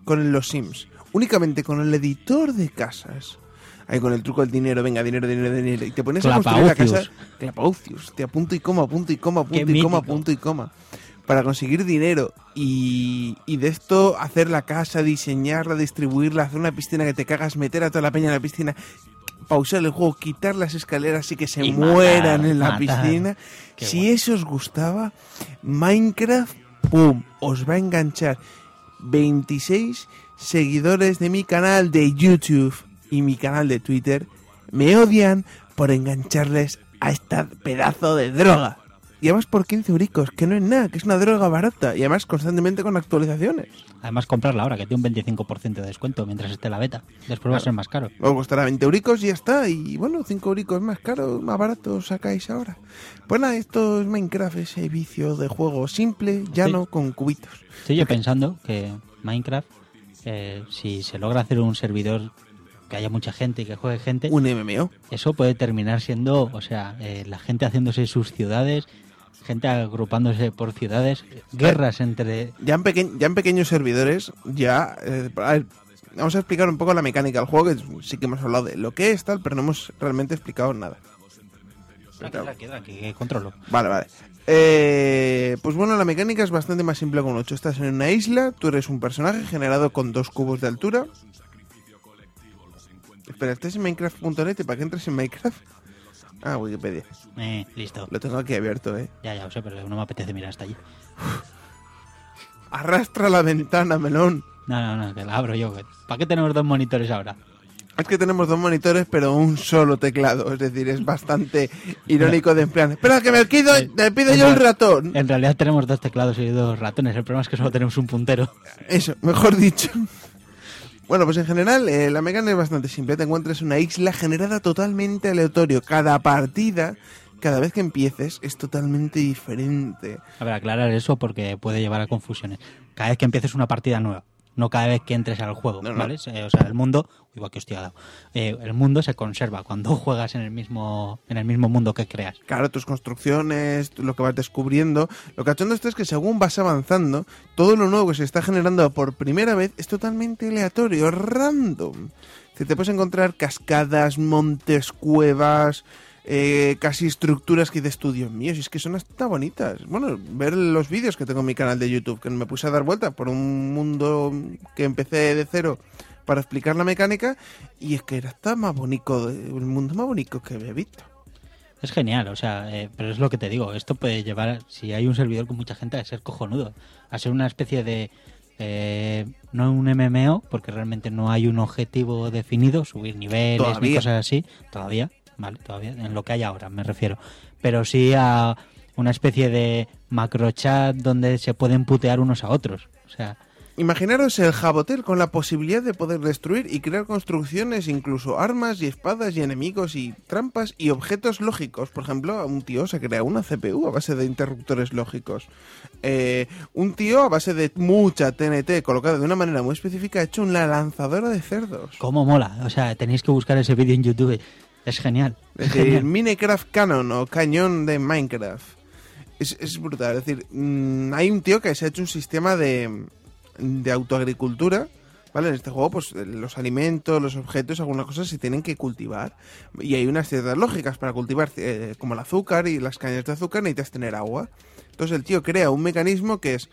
con los Sims, únicamente con el editor de casas, ahí con el truco del dinero, venga, dinero, dinero, dinero, y te pones a construir la casa. Clapaucius. Te a punto y coma, punto y coma, Qué punto y coma, mítico. punto y coma. Para conseguir dinero y, y de esto hacer la casa, diseñarla, distribuirla, hacer una piscina que te cagas, meter a toda la peña en la piscina, pausar el juego, quitar las escaleras y que se Y matar, mueran en la matar. piscina. Qué si guay. eso os gustaba, Minecraft, ¡pum! Os va a enganchar 26 seguidores de mi canal de YouTube y mi canal de Twitter me odian por engancharles a esta pedazo de droga. Y además por 15 euricos, que no es nada, que es una droga barata. Y además constantemente con actualizaciones. Además, comprarla ahora, que tiene un 25% de descuento mientras esté la beta. Después va a ser más caro. Os costará 20 euricos y ya está. Y bueno, 5 euricos más caro, más barato sacáis ahora. Pues nada, esto es Minecraft, ese vicio de juego simple, llano, con cubitos. Estoy yo pensando que Minecraft, eh, si se logra hacer un servidor que haya mucha gente y que juegue gente, Un MMO. eso puede terminar siendo, o sea, eh, la gente haciéndose sus ciudades, gente agrupándose por ciudades, guerras entre... Ya en, peque- ya en pequeños servidores, ya... eh, a ver, vamos a explicar un poco la mecánica del juego, que sí que hemos hablado de lo que es tal, pero no hemos realmente explicado nada. Tranqui, tranqui, tranqui, que controlo. Vale, vale. Eh, pues bueno, la mecánica es bastante más simple con 8. Estás en una isla, tú eres un personaje generado con dos cubos de altura. Espera, ¿estás en Minecraft.net? ¿Y ¿Para qué entras en Minecraft? Ah, Wikipedia. Eh, listo. Lo tengo aquí abierto, ¿eh? Ya, ya lo sé, pero no me apetece mirar hasta allí. Arrastra la ventana, melón. No, no, no, que la abro yo. ¿Para qué tenemos dos monitores ahora? Es que tenemos dos monitores, pero un solo teclado. Es decir, es bastante irónico de emplear. Espera, que me pido, me pido yo el ratón. En realidad tenemos dos teclados y dos ratones. El problema es que solo tenemos un puntero. Eso, mejor dicho. Bueno, pues en general eh, la mecánica es bastante simple. Te encuentras una isla generada totalmente aleatorio. Cada partida, cada vez que empieces, es totalmente diferente. A ver, aclarar eso porque puede llevar a confusiones. Cada vez que empieces una partida nueva, no cada vez que entres al juego, No, no. ¿vale? O sea, el mundo, igual que hostia. Eh, el mundo se conserva cuando juegas en el mismo en el mismo mundo que creas. Claro, tus construcciones, lo que vas descubriendo. Lo cachondo esto es que según vas avanzando, todo lo nuevo que se está generando por primera vez es totalmente aleatorio, random. Si te puedes encontrar cascadas, montes, cuevas, eh, casi estructuras que dices tú, Dios mío, si es que son hasta bonitas. Bueno, ver los vídeos que tengo en mi canal de YouTube, que me puse a dar vuelta por un mundo que empecé de cero para explicar la mecánica, y es que era hasta más bonito, el mundo más bonito que había visto. Es genial, o sea, eh, pero es lo que te digo, esto puede llevar, si hay un servidor con mucha gente, a ser cojonudo, a ser una especie de, eh, no un MMO, porque realmente no hay un objetivo definido, subir niveles ni cosas así, todavía, vale, todavía, en lo que hay ahora me refiero, pero sí a una especie de macrochat donde se pueden putear unos a otros, o sea, Imaginaros el Jabotel con la posibilidad de poder destruir y crear construcciones, incluso armas y espadas y enemigos y trampas y objetos lógicos. Por ejemplo, un tío se crea una CPU a base de interruptores lógicos. Eh, un tío a base de mucha TNT colocada de una manera muy específica ha hecho una lanzadora de cerdos. cómo mola, o sea, tenéis que buscar ese vídeo en YouTube, es genial. Es decir, Minecraft Canon o cañón de Minecraft. Es, es brutal. Es decir, mm, hay un tío que se ha hecho un sistema de, de autoagricultura. ¿Vale? En este juego, pues eh, los alimentos, los objetos, algunas cosas se tienen que cultivar. Y hay unas ciertas lógicas para cultivar, eh, como el azúcar y las cañas de azúcar, necesitas tener agua. Entonces el tío crea un mecanismo que es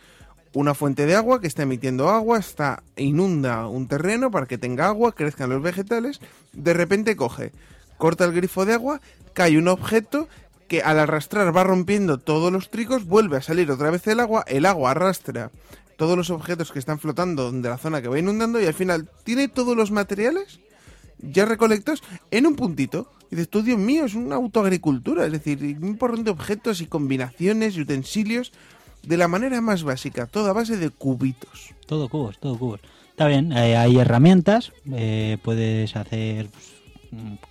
una fuente de agua que está emitiendo agua, está inunda un terreno para que tenga agua, crezcan los vegetales, de repente coge, corta el grifo de agua, cae un objeto que al arrastrar va rompiendo todos los trigos, vuelve a salir otra vez el agua, el agua arrastra todos los objetos que están flotando de la zona que va inundando y al final tiene todos los materiales ya recolectados en un puntito. Y dices, Dios mío, es una autoagricultura, es decir, un porrón de objetos y combinaciones y utensilios de la manera más básica, toda base de cubitos. Todo cubos, todo cubos. Está bien, eh, hay herramientas, eh, puedes hacer pues,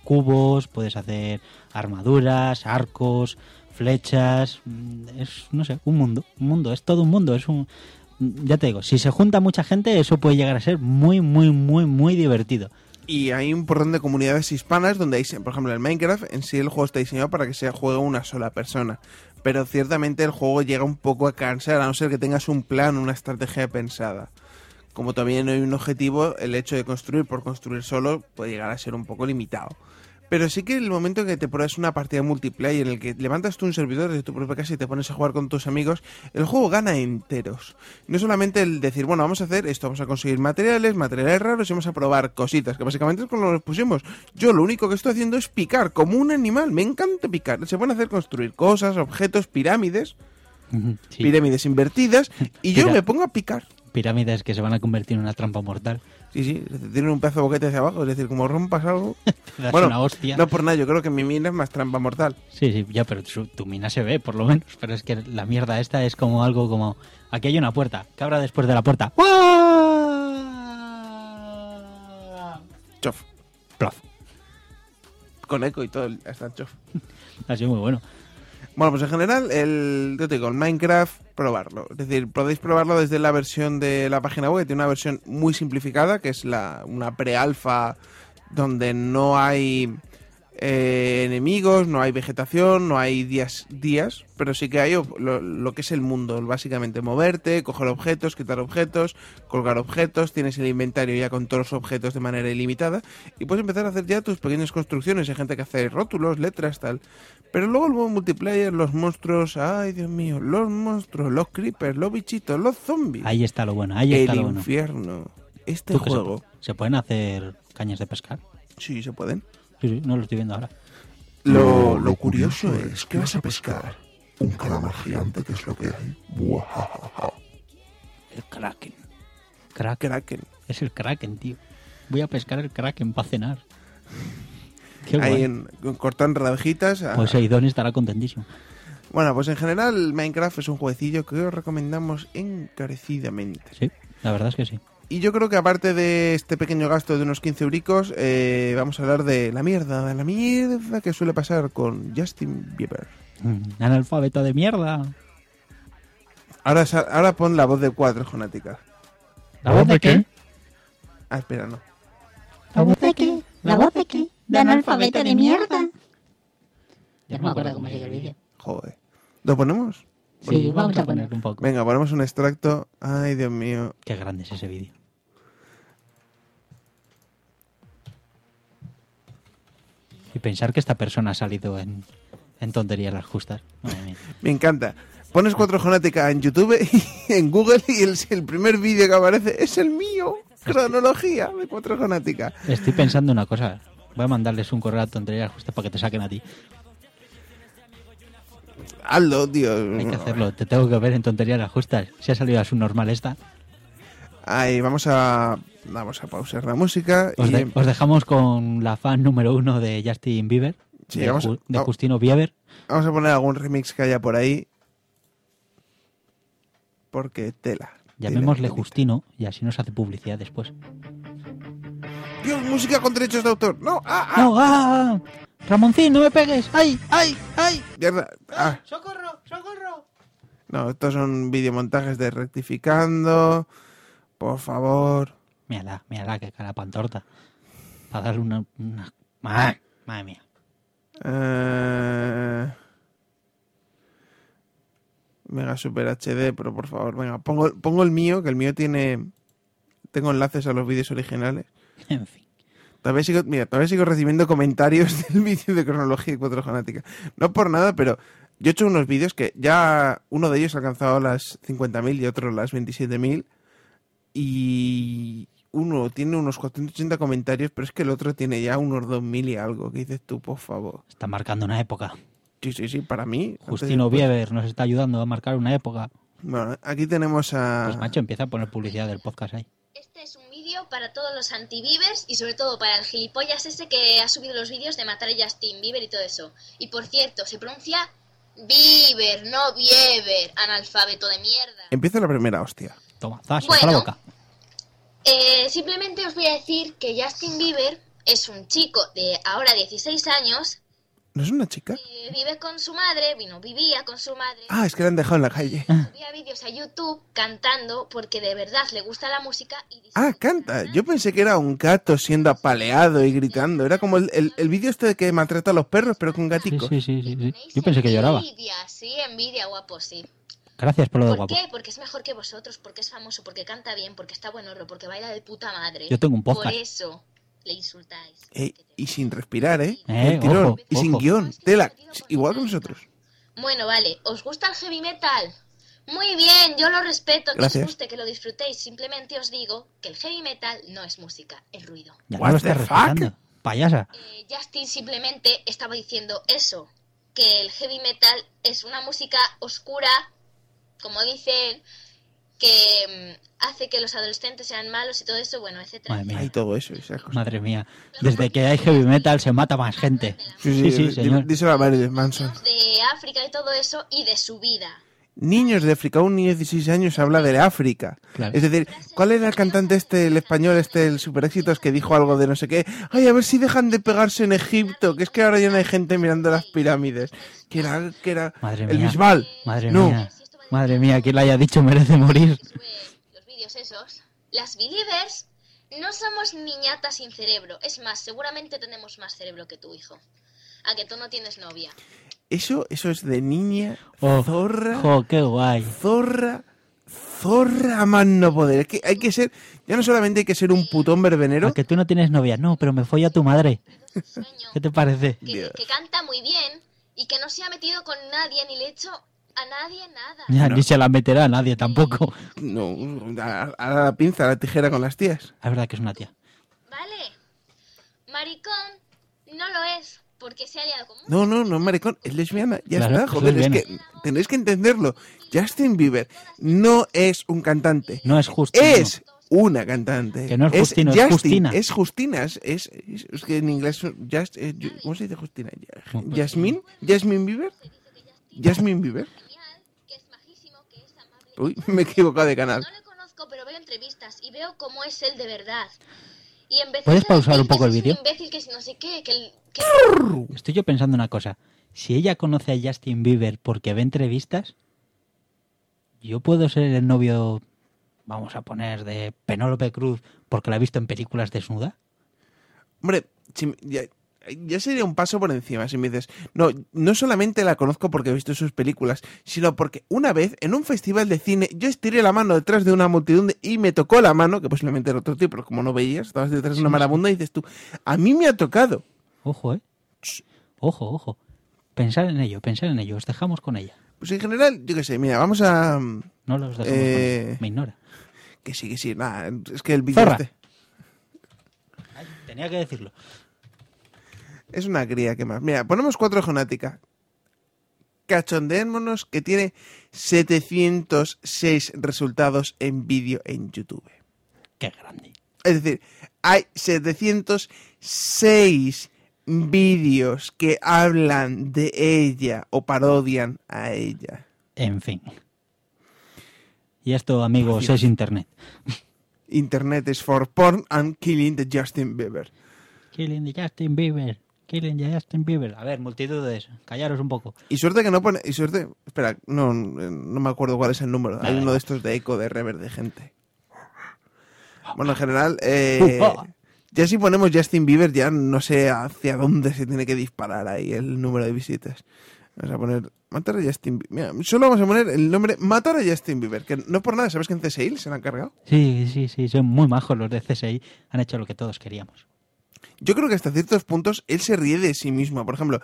cubos, puedes hacer armaduras, arcos, flechas, mm, es, no sé, un mundo, un mundo, es todo un mundo, es un... mm, Ya te digo, si se junta mucha gente, eso puede llegar a ser muy, muy, muy, muy divertido. Y hay un porrón de comunidades hispanas donde hay, por ejemplo, el Minecraft, en sí el juego está diseñado para que se juegue una sola persona. Pero ciertamente el juego llega un poco a cansar, a no ser que tengas un plan, una estrategia pensada. Como también no hay un objetivo, el hecho de construir por construir solo puede llegar a ser un poco limitado. Pero sí que el momento en que te pones una partida multiplayer en el que levantas tú un servidor desde tu propia casa y te pones a jugar con tus amigos, el juego gana enteros. No solamente el decir, bueno, vamos a hacer esto, vamos a conseguir materiales, materiales raros y vamos a probar cositas, que básicamente es como nos pusimos. Yo lo único que estoy haciendo es picar, como un animal, me encanta picar. Se pueden hacer construir cosas, objetos, pirámides, Sí, pirámides invertidas, y yo me pongo a picar. Pirámides que se van a convertir en una trampa mortal. Sí, sí, tienen un pedazo de boquete hacia abajo, es decir, como rompas algo... Das bueno, una hostia. no por nada, yo creo que mi mina es más trampa mortal. Sí, sí, ya, pero tu, tu mina se ve, por lo menos. Pero es que la mierda esta es como algo como... Aquí hay una puerta. ¿Qué habrá después de la puerta? Chof. Plof. Con eco y todo, hasta el chof. Ha sido muy bueno. Bueno, pues en general, el, yo te digo, el Minecraft, probarlo. Es decir, podéis probarlo desde la versión de la página web. Tiene una versión muy simplificada, que es la, una pre-alfa donde no hay eh, enemigos, no hay vegetación, no hay días, días, pero sí que hay lo, lo que es el mundo, básicamente moverte, coger objetos, quitar objetos, colgar objetos, tienes el inventario ya con todos los objetos de manera ilimitada y puedes empezar a hacer ya tus pequeñas construcciones, hay gente que hace rótulos, letras, tal. Pero luego el modo multiplayer, los monstruos, ay Dios mío, los monstruos, los creepers, los bichitos, los zombies, Ahí está lo bueno, ahí el está lo bueno. infierno. Este ¿Tú qué se juego, ¿Se, pueden hacer cañas de pescar? sí, se pueden. Sí, sí, no lo estoy viendo ahora. Lo, lo curioso es que vas a pescar. Un calamar gigante que es lo que hay. Buajajaja. El Kraken. Kraken. Kraken. Es el Kraken, tío. Voy a pescar el Kraken para cenar. Qué Ahí en, cortan rabejitas. a- Pues Seidón estará contentísimo. Bueno, pues en general Minecraft es un jueguecillo que os recomendamos encarecidamente. Sí, la verdad es que sí. Y yo creo que aparte de este pequeño gasto de unos 15 euricos, eh, vamos a hablar de la mierda, de la mierda que suele pasar con Justin Bieber. Mm, Analfabeto de mierda. Ahora, ahora pon la voz de cuatro, Jonática. ¿La voz de qué? Ah, espera, no. ¿La voz de qué? ¿La voz de qué? ¿De analfabeto de mierda? Ya no me acuerdo cómo sigue el vídeo. Joder. ¿Lo ponemos? Sí, vamos a poner. un poco. Venga, ponemos un extracto. Ay, Dios mío. Qué grande es ese vídeo. Y pensar que esta persona ha salido en, en tonterías las justas. Me encanta. Pones cuatro Jonática en YouTube y en Google y el, el primer vídeo que aparece es el mío. Cronología de cuatro Jonática. Estoy pensando una cosa. Voy a mandarles un correo a tonterías justas para que te saquen a ti. Hazlo, tío. Hay que hacerlo. Te tengo que ver en tonterías las justas. Si ha salido a su normal esta. Ahí, vamos a, vamos a pausar la música. Os, y de- os dejamos con la fan número uno de Justin Bieber. Sí, de, vamos a- de Justino Bieber. vamos a poner algún remix que haya por ahí. Porque tela. Llamémosle Justino y así nos hace publicidad después. Dios, música con derechos de autor. No, ah, ah. ¡No! ¡Ah! ¡Ramoncín, no me pegues! ¡Ay! ¡Ay! ¡Ay! Mierda. Ah. ¡Socorro! ¡Socorro! No, estos son videomontajes de rectificando. Por favor. Mírala, mírala, que cara pantorta. Para darle una... una... ¡Ah! Madre mía. Eh... Mega Super HD, pero por favor, venga, pongo, pongo el mío, que el mío tiene. Tengo enlaces a los vídeos originales. En fin. Todavía sigo, mira, todavía sigo recibiendo comentarios del vídeo de cronología y cuatro fanática. No por nada, pero Yo he hecho unos vídeos que ya uno de ellos ha alcanzado las 50.000 y otro las 27.000. Y uno tiene unos 480 comentarios, pero es que el otro tiene ya unos 2.000 y algo. ¿Qué dices tú, por favor? Está marcando una época. Sí, sí, sí, para mí. Justino. Bieber nos está ayudando a marcar una época. Bueno, aquí tenemos a... Pues macho, empieza a poner publicidad del podcast ahí. Este es un vídeo para todos los anti-Bieber y sobre todo para el gilipollas ese que ha subido los vídeos de matar a Justin Bieber y todo eso. Y por cierto, se pronuncia Bieber, no Bieber, analfabeto de mierda. Empieza la primera hostia. Toma, zas, Bueno. a la boca. Eh, simplemente os voy a decir que Justin Bieber es un chico de ahora 16 años ¿No es una chica? vive con su madre, vino, vivía con su madre. Ah, es que la han dejado en la calle. Subía vídeos a YouTube cantando porque de verdad le gusta la música y Ah, canta. Yo pensé que era un gato siendo apaleado y gritando. Era como el, el, el vídeo este de que maltrata a los perros, pero con Sí, gaticos. sí, sí, sí, sí. Yo pensé que lloraba. Envidia, sí, envidia, guapo, sí. Gracias por lo de ¿Por guapo. qué? Porque es mejor que vosotros, porque es famoso, porque canta bien, porque está buen horro, porque baila de puta madre. Yo tengo un podcast. Por eso le insultáis. Eh, y sin respirar, ¿eh? Eh, El tirón. ojo, y sin ojo. guion. Tela. Igual que nosotros. Bueno, vale, ¿os gusta el heavy metal? Muy bien, yo lo respeto, que Gracias. os guste, que lo disfrutéis. Simplemente os digo que el heavy metal no es música, es ruido. Ya What no lo the estás respetando. Payasa. Eh, Justin simplemente estaba diciendo eso, que el heavy metal es una música oscura, como dicen, que mm, hace que los adolescentes sean malos y todo eso, bueno, etcétera. Madre mía. Hay todo eso. Esas cosas. Madre mía. Desde que hay heavy metal se mata más gente. Sí, sí, di- señor. Díselo a Marilyn Manson. De África y todo eso y de su vida. Niños de África. Un niño de 16 años habla de África. Claro. Es decir, ¿cuál era el cantante este, el español este, el super éxitos que dijo algo de no sé qué? Ay, a ver si dejan de pegarse en Egipto, que es que ahora ya no hay gente mirando las pirámides. Que era, que era Madre el mía. Bisbal. Madre no. mía. Madre mía, quien le haya dicho merece morir. sube los vídeos esos, las believers no somos niñatas sin cerebro. Es más, seguramente tenemos más cerebro que tu hijo. A que tú no tienes novia. Eso, eso es de niña, Oh, zorra, Jo, qué guay. zorra, zorra a más no poder. Es que hay que ser, ya no solamente hay que ser un putón verbenero, A que tú no tienes novia. No, pero me folla tu madre. ¿Qué te parece? que, canta muy bien y que no se ha metido con nadie ni le ha hecho a nadie nada. Ya, Ni se la meterá a nadie tampoco. no, a, a la pinza, a la tijera con las tías. Es verdad que es una tía. Vale. Maricón no lo es porque se ha liado con No, no, no, maricón, es lesbiana, ya Claro, está, es joder, es, que tenéis que entenderlo. Justin Bieber no es un cantante, No es Justino. es una cantante. Que no es Justino, es Justin, Justina. Es Justina, es, es, es- es que en inglés, just, eh, ¿cómo se dice Justina? pues ¿Jasmine? ¿Jasmine Bieber? ¿Jasmine Bieber? genial, que es majísimo, que es amable. Uy, me he equivocado de canal. No le conozco, pero veo entrevistas y veo cómo es él de verdad. Y en vez ¿Puedes de pausar un poco el es vídeo? Un imbécil que es no sé qué, que, el- que Estoy yo pensando una cosa. Si ella conoce a Justin Bieber porque ve entrevistas, yo puedo ser el novio, vamos a poner, de Penélope Cruz porque la he visto en películas desnuda. Hombre, si me- ya, ya sería un paso por encima si me dices, no, no solamente la conozco porque he visto sus películas, sino porque una vez en un festival de cine yo estiré la mano detrás de una multitud y me tocó la mano, que posiblemente era otro tipo, pero como no veías, estabas detrás de una marabunda y dices tú, a mí me ha tocado. Ojo, ¿eh? Ojo, ojo. Pensar en ello, pensar en ello. Os dejamos con ella. Pues en general, yo qué sé, mira, vamos a... No los dejamos Eh, con ella. Me ignora. Que sí, que sí, nada, es que el vídeo este tenía que decirlo. Es una cría que más. Mira, ponemos cuatro jonática. Cachondémonos que tiene 706 resultados en vídeo en YouTube. Qué grande. Es decir, hay 706 vídeos que hablan de ella o parodian a ella. En fin. Y esto, amigos, es internet. Internet is for porn and killing the Justin Bieber. Killing the Justin Bieber. Killing Justin Bieber. A ver, multitudes. Callaros un poco. Y suerte que no pone. Y suerte. Espera, no, no me acuerdo cuál es el número. Hay uno de estos de eco, de rever, de gente. Bueno, en general, eh, ya si ponemos Justin Bieber, ya no sé hacia dónde se tiene que disparar ahí el número de visitas. Vamos a poner matar a Justin Bieber. Mira, solo vamos a poner el nombre matar a Justin Bieber, que no por nada, ¿sabes que en CSI se han cargado? Sí, sí, sí. Son muy majos los de CSI. Han hecho lo que todos queríamos. Yo creo que hasta ciertos puntos él se ríe de sí mismo. Por ejemplo,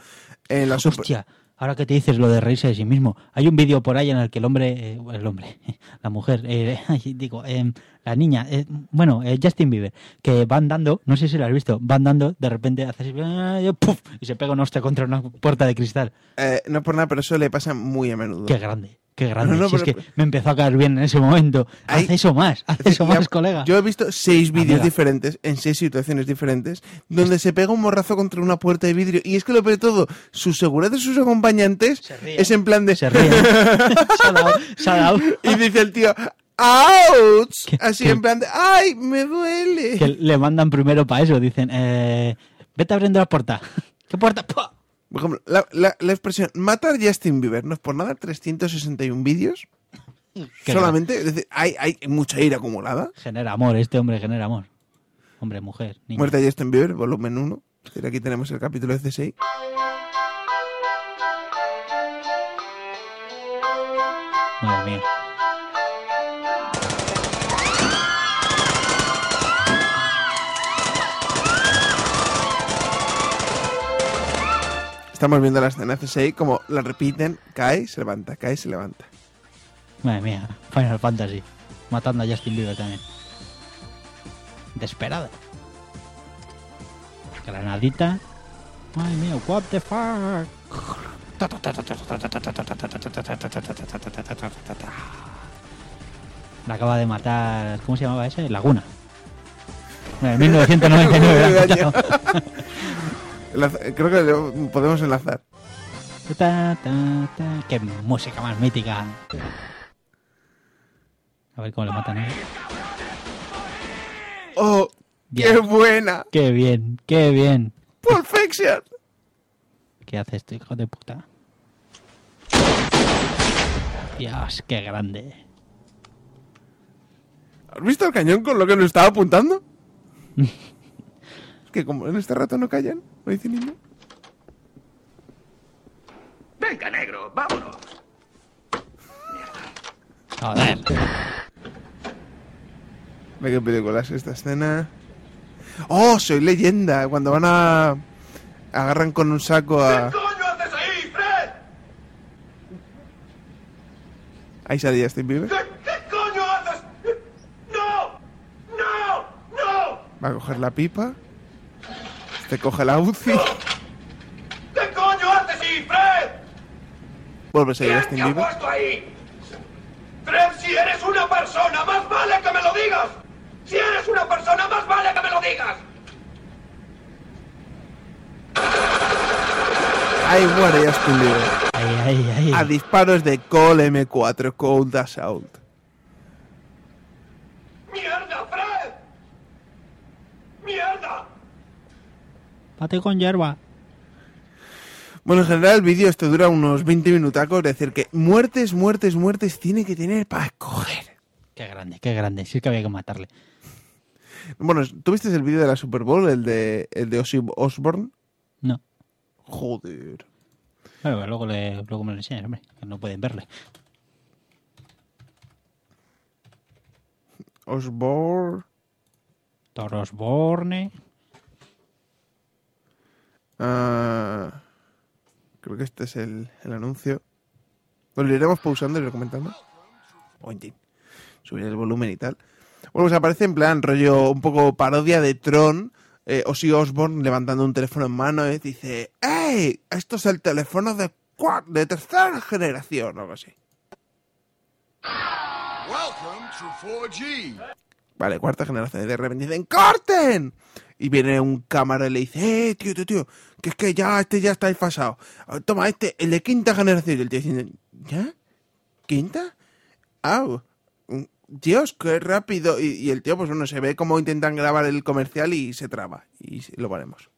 en la Hostia, Ahora que te dices lo de reírse de sí mismo, hay un vídeo por ahí en el que el hombre, eh, el hombre, la mujer, eh, digo, em, la niña, eh, bueno, eh, Justin Bieber, que van dando, no sé si lo has visto, van dando, de repente hace así, eh, ¡puf! y se pega un hostia contra una puerta de cristal. Eh, no por nada, pero eso le pasa muy a menudo. Qué grande, qué grande. No, no, Si es que me empezó a caer bien en ese momento. Hay- Haz eso más, haz eso más, colega. Yo he visto seis vídeos diferentes, en seis situaciones diferentes, donde se pega un morrazo contra una puerta de vidrio. Y es que lo peor de todo, su seguridad de sus acompañantes es en plan de... Se ríe. se ha dado, se ha dado. y dice el tío. Que- Así que- en plan de, ¡ay, me duele! Que le mandan primero para eso, dicen, eh, vete abriendo la puerta. ¿Qué puerta? ¡Pua! Por ejemplo, la, la- la expresión matar Justin Bieber no es por nada 361 vídeos. Solamente, es decir, hay, hay mucha ira acumulada. Genera amor, este hombre genera amor. Hombre, mujer, niño. Muerte de Justin Bieber, volumen 1. Es decir, Aquí tenemos el capítulo de C6. Madre mía. Estamos viendo la escena C6, como la repiten, cae, se levanta, cae, se levanta. Madre mía. Final Fantasy. Matando a Justin Bieber también. Desesperada. Granadita. Madre mía, what the fuck. La acaba de matar. ¿Cómo se llamaba ese? Laguna. En 1999. Creo que lo podemos enlazar. Ta, ta, ta. Qué música más mítica. A ver cómo le matan él. ¡Oh! ¡Qué buena! Qué bien, qué bien. ¡Pulp Fiction! ¿Qué hace este hijo de puta? Dios, qué grande. ¿Has visto el cañón con lo que nos estaba apuntando? que como en este rato no callan, no dicen ni nada. Venga, negro, vámonos. Joder. ¿De qué película es esta escena? ¡Oh, soy leyenda! Cuando van a... Agarran con un saco a... coño haces ahí, Fred? Ahí sale Justin Bieber. ¿Qué coño haces? ¡No! ¡No! ¡No! Va a coger la pipa. Este coge la UCI. ¿Qué coño haces ahí, Fred? Vuelve a seguir ¿Quién Justin te ha puesto ahí? Fred, si eres una persona, más vale que me lo digas. Si eres una persona, más vale que me lo digas. Ahí muere. Ahí, ahí, ahí. A disparos de Cole M4 Cold Assault. ¡Mierda! Pate con hierba. Bueno, en general el vídeo esto dura unos 20 minutacos, es decir, que muertes, muertes, muertes tiene que tener para escoger. Qué grande, qué grande. Sí que había que matarle. Bueno, ¿tuviste el vídeo de la Super Bowl, el de, el de Ozzy Osbourne? No. Joder. Bueno, pero luego, le, luego me lo enseñas, hombre. Que no pueden verle. Osbourne... Toros Borne. Ah, creo que este es el, el anuncio. Bueno, lo iremos pausando y comentando. O en fin, subir el volumen y tal. Bueno, pues aparece en plan rollo un poco parodia de Tron. Eh, Ozzy Osbourne levantando un teléfono en mano y dice ¡Ey! Esto es el teléfono de, de tercera generación o algo así. Welcome to 4G. Vale, cuarta generación. Y de repente dicen ¡Corten! Y viene un cámara y le dice ¡Eh, tío, tío, tío! Que es que ya, este ya está desfasado. Ah, Toma, este, el de quinta generación. Y el tío diciendo ¿Ya? ¿Quinta? ¡Au! Dios, qué rápido. Y, y el tío, pues bueno, se ve cómo intentan grabar el comercial y se traba. Y lo veremos.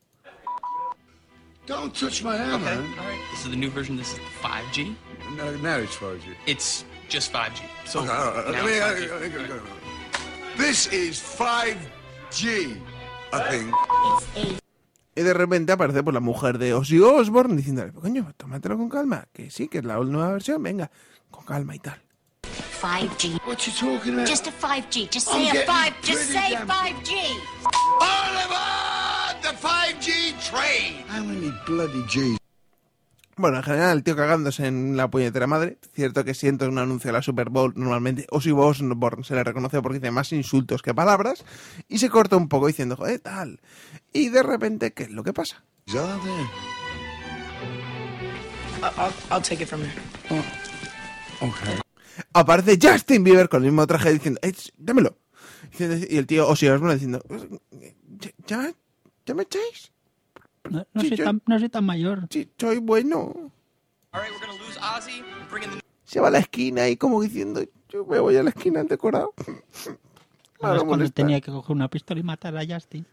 Don't touch my hammer. All right. This is the new version. This is 5G. No, now it's 4G. It's just 5G. So Okay, all right, now it's uh, 5G. uh, uh, uh, uh, This is 5G, I think. Y de repente aparece pues la mujer de Ozzy Osbourne diciéndole, coño, tómatelo con calma. Que sí, que es la nueva versión. Venga, con calma y tal. 5G. What you talking about? Just a 5G. Just I'm say a getting 5. Just say damn- 5G. All aboard the 5G train! How many bloody G's? Bueno, en general, el tío cagándose en la puñetera madre. Cierto que siento un anuncio de la Super Bowl, normalmente Ozzy Osbourne se le reconoce porque dice más insultos que palabras. Y se corta un poco diciendo, joder, tal. Y de repente, ¿qué es lo que pasa? I'll, I'll take it from here. Aparece Justin Bieber con el mismo traje diciendo, "Eh, dámelo. Y el tío Ozzy Osbourne diciendo, ¿ya, ya me echáis? No, no Sí, soy yo- tan, no soy tan mayor. Sí, soy bueno. All right, we're gonna lose Ozzy and bring in the Se va a la esquina y como diciendo, yo me voy a la esquina decorado. ¿Sabes Para cuando molestar. tenía que coger una pistola y matar a Justin?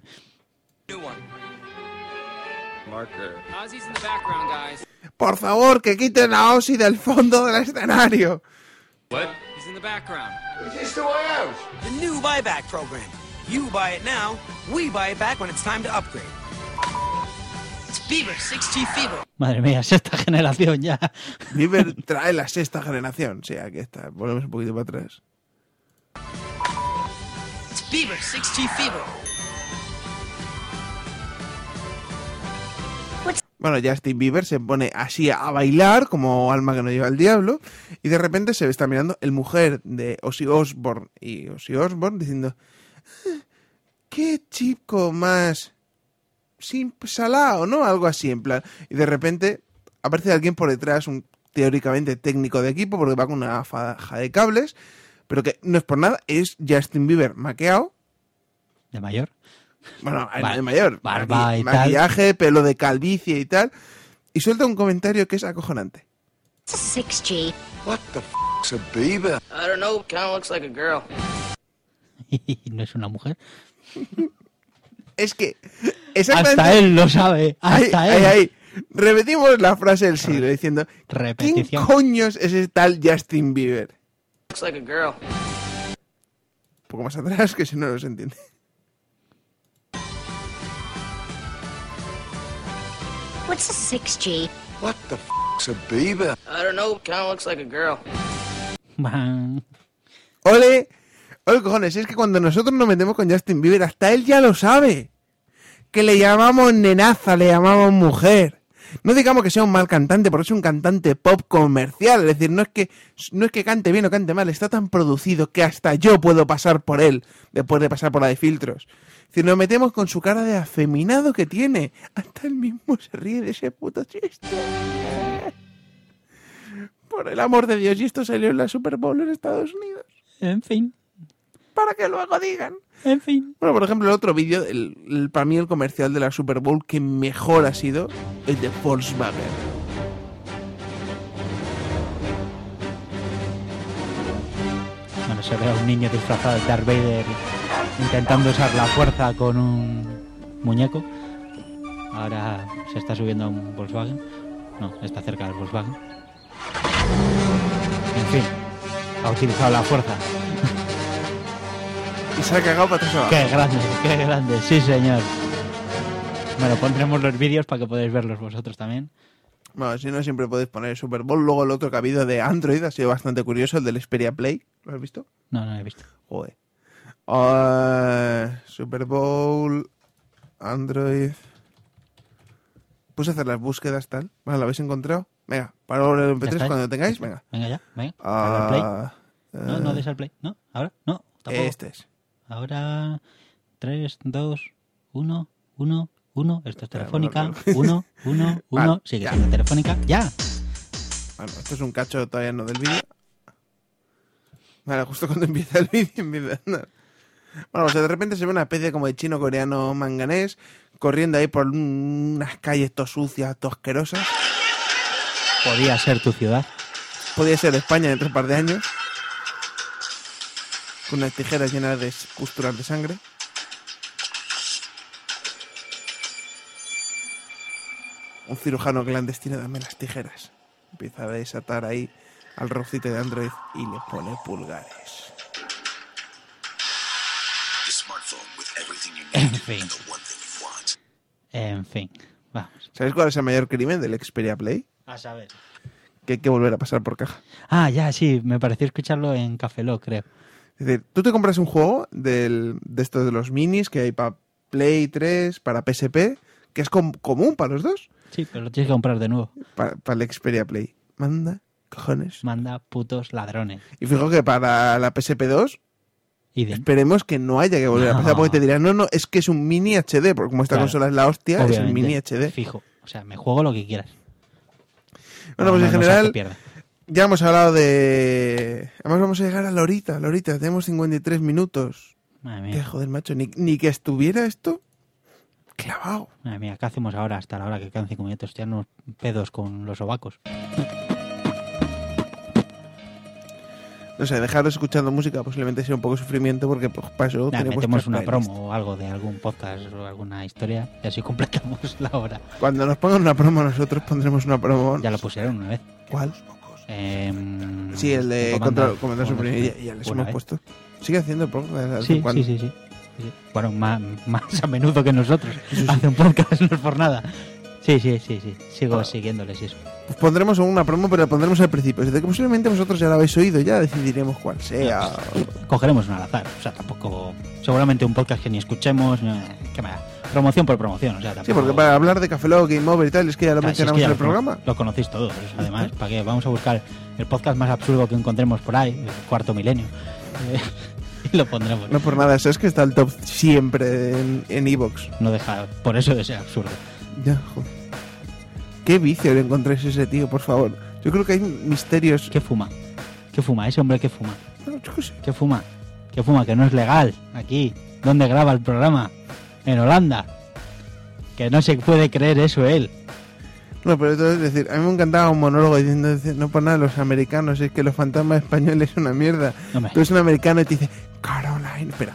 Por favor, que quiten a Ozzy del fondo del escenario. What? He's in the background. Is this the way out? The new buyback program. You buy it now, we buy it back when it's time to upgrade. Bieber, 6G Fever. Madre mía, sexta generación ya. Bieber trae la sexta generación. Sí, aquí está. Volvemos un poquito para atrás. Bieber, 6G Fever. Bueno, Justin Bieber se pone así a bailar como alma que no lleva el diablo y de repente se está mirando el mujer de Ozzy Osbourne y Ozzy Osbourne diciendo "Ah, qué chico más sin salado, ¿no? Algo así en plan y de repente aparece alguien por detrás, un teóricamente técnico de equipo porque va con una faja de cables, pero que no es por nada, es Justin Bieber maqueado ¿De mayor? bueno, el Bar- de mayor. barba Maqui- y tal. maquillaje, pelo de calvicie y tal. Y suelta un comentario que es acojonante. 6G. What the f***'s a Bieber? I don't know, kinda looks like a girl. No es una mujer. Es que exactamente... Hasta él lo sabe. Ahí, Hasta ahí, él. ahí. Repetimos la frase del siglo diciendo... ¿Quién Repetición. coños es ese tal Justin Bieber? Looks like a girl. Un poco más atrás que si no, no se entiende. What's a 6G? What the f***'s a Bieber? I don't know, kinda looks like a girl. Van. ¡Ole! ¡Ole, cojones! Es que cuando nosotros nos metemos con Justin Bieber, hasta él ya lo sabe. Que le llamamos nenaza, le llamamos mujer. No digamos que sea un mal cantante, porque es un cantante pop comercial. Es decir, no es que, no es que cante bien o cante mal, está tan producido que hasta yo puedo pasar por él, después de pasar por la de filtros. Es decir, nos metemos con su cara de afeminado que tiene. Hasta él mismo se ríe de ese puto chiste. Por el amor de Dios, y esto salió en la Super Bowl en Estados Unidos. En fin. Para que luego digan. En fin. Bueno, por ejemplo, el otro vídeo, el, el- para mí el comercial de la Super Bowl que mejor ha sido el de Volkswagen. Bueno, se ve a un niño disfrazado de Darth Vader intentando usar la fuerza con un muñeco. Ahora se está subiendo a un Volkswagen. No, está cerca del Volkswagen. En fin, ha utilizado la fuerza. Y se ha cagado para atrás abajo. Qué grande, qué grande, sí señor. Bueno, pondremos los vídeos para que podáis verlos vosotros también. Bueno, si no, siempre podéis poner Super Bowl. Luego el otro que ha habido de Android ha sido bastante curioso, el del Xperia Play. ¿Lo has visto? No, no lo he visto. Joder. Ah, Super Bowl, Android. Puse a hacer las búsquedas tal. Bueno, ¿lo habéis encontrado? Venga, para el ¿Ya MP3 está? cuando tengáis, venga. Venga ya, venga. Play. Ah, No, no eh, des al play. No, ahora, no. Tampoco. Este es. Ahora 3, 2, 1, 1, 1. Esto es telefónica. bueno, bueno. 1, 1, 1. Vale, Sigue siendo telefónica. ¡Ya! Bueno, esto es un cacho todavía no del vídeo. Vale, justo cuando empieza el vídeo empieza a andar. Bueno, pues de repente se ve una especie como de chino coreano manganés corriendo ahí por un- unas calles tos sucias, tos asquerosas. Podía ser tu ciudad. Podría ser España dentro de un par de años. Con unas tijeras llenas de pusturas de sangre. Un cirujano clandestino, dame las tijeras. Empieza a desatar ahí al rocito de Android y le pone pulgares. En fin. En fin. Vamos. ¿Sabes cuál es el mayor crimen del Xperia Play? A saber. Que hay que volver a pasar por caja. Ah, ya, sí. Me pareció escucharlo en Café Lock, creo. Es decir, tú te compras un juego del- de estos de los minis que hay para Play 3, para PSP, que es com- común para los dos. Sí, pero lo tienes que comprar de nuevo. Para, el Xperia Play. Manda, cojones. Manda putos ladrones. Y fijo que para la PSP2 Idem. esperemos que no haya que volver a pasar porque te dirán, no, no, es que es un mini HD, porque como esta Claro. consola es la hostia, es un mini HD. Fijo. O sea, me juego lo que quieras. Bueno, No, pues en no, seas general. Ya hemos hablado de... Además vamos a llegar a la horita, la horita, tenemos 53 minutos. Madre Que mía. joder, macho, ni, ni que estuviera esto clavado. Madre mía, ¿qué hacemos ahora hasta la hora que quedan cinco minutos? Ya unos pedos con los sobacos. No sé, dejaros escuchando música posiblemente sea un poco sufrimiento porque pues, para eso Nah, tenemos metemos una playlist. promo o algo de algún podcast o alguna historia y así completamos la hora. Cuando nos pongan una promo nosotros pondremos una promo. Ya lo pusieron una vez. ¿Cuál? Em, Sí, el de Comanda- Control, Comandante Supremo. Y, y ya les Una hemos puesto. Sigue haciendo vez Sí, sí, sí, sí. Sí. Bueno, más, más a menudo que nosotros. Hace un podcast, no es por nada. Sí, sí, sí, sí. Sigo siguiéndoles y eso. Pues pondremos una promo, pero la pondremos al principio. Desde que posiblemente vosotros ya la habéis oído, ya decidiremos cuál sea. Cogeremos un al azar. O sea, tampoco. Seguramente un podcast que ni escuchemos. eh, ¿Qué más? Promoción por promoción. O sea, tampoco... Sí, porque para hablar de Café Lock, Game Over y tal, es que ya lo si es que mencionamos ya en el programa. Lo conocéis todos, además. ¿Para qué? Vamos a buscar el podcast más absurdo que encontremos por ahí, el cuarto milenio. Eh, y lo pondremos. No por nada, eso es que está el top siempre en en Evox. No deja por eso de ser absurdo. Ya, joder. Qué vicio le encontréis ese tío, por favor. Yo creo que hay misterios. ¿Qué fuma? ¿Qué fuma? Ese hombre que fuma. No, yo qué sé. ¿Qué fuma? ¿Qué fuma? Que no es legal. Aquí. ¿Dónde graba el programa? En Holanda. Que no se puede creer eso él. No, pero entonces, es decir, a mí me encantaba un monólogo diciendo, no por nada los americanos, es que los fantasmas españoles son una mierda. Hombre. Tú eres un americano y te dice, Caroline, espera.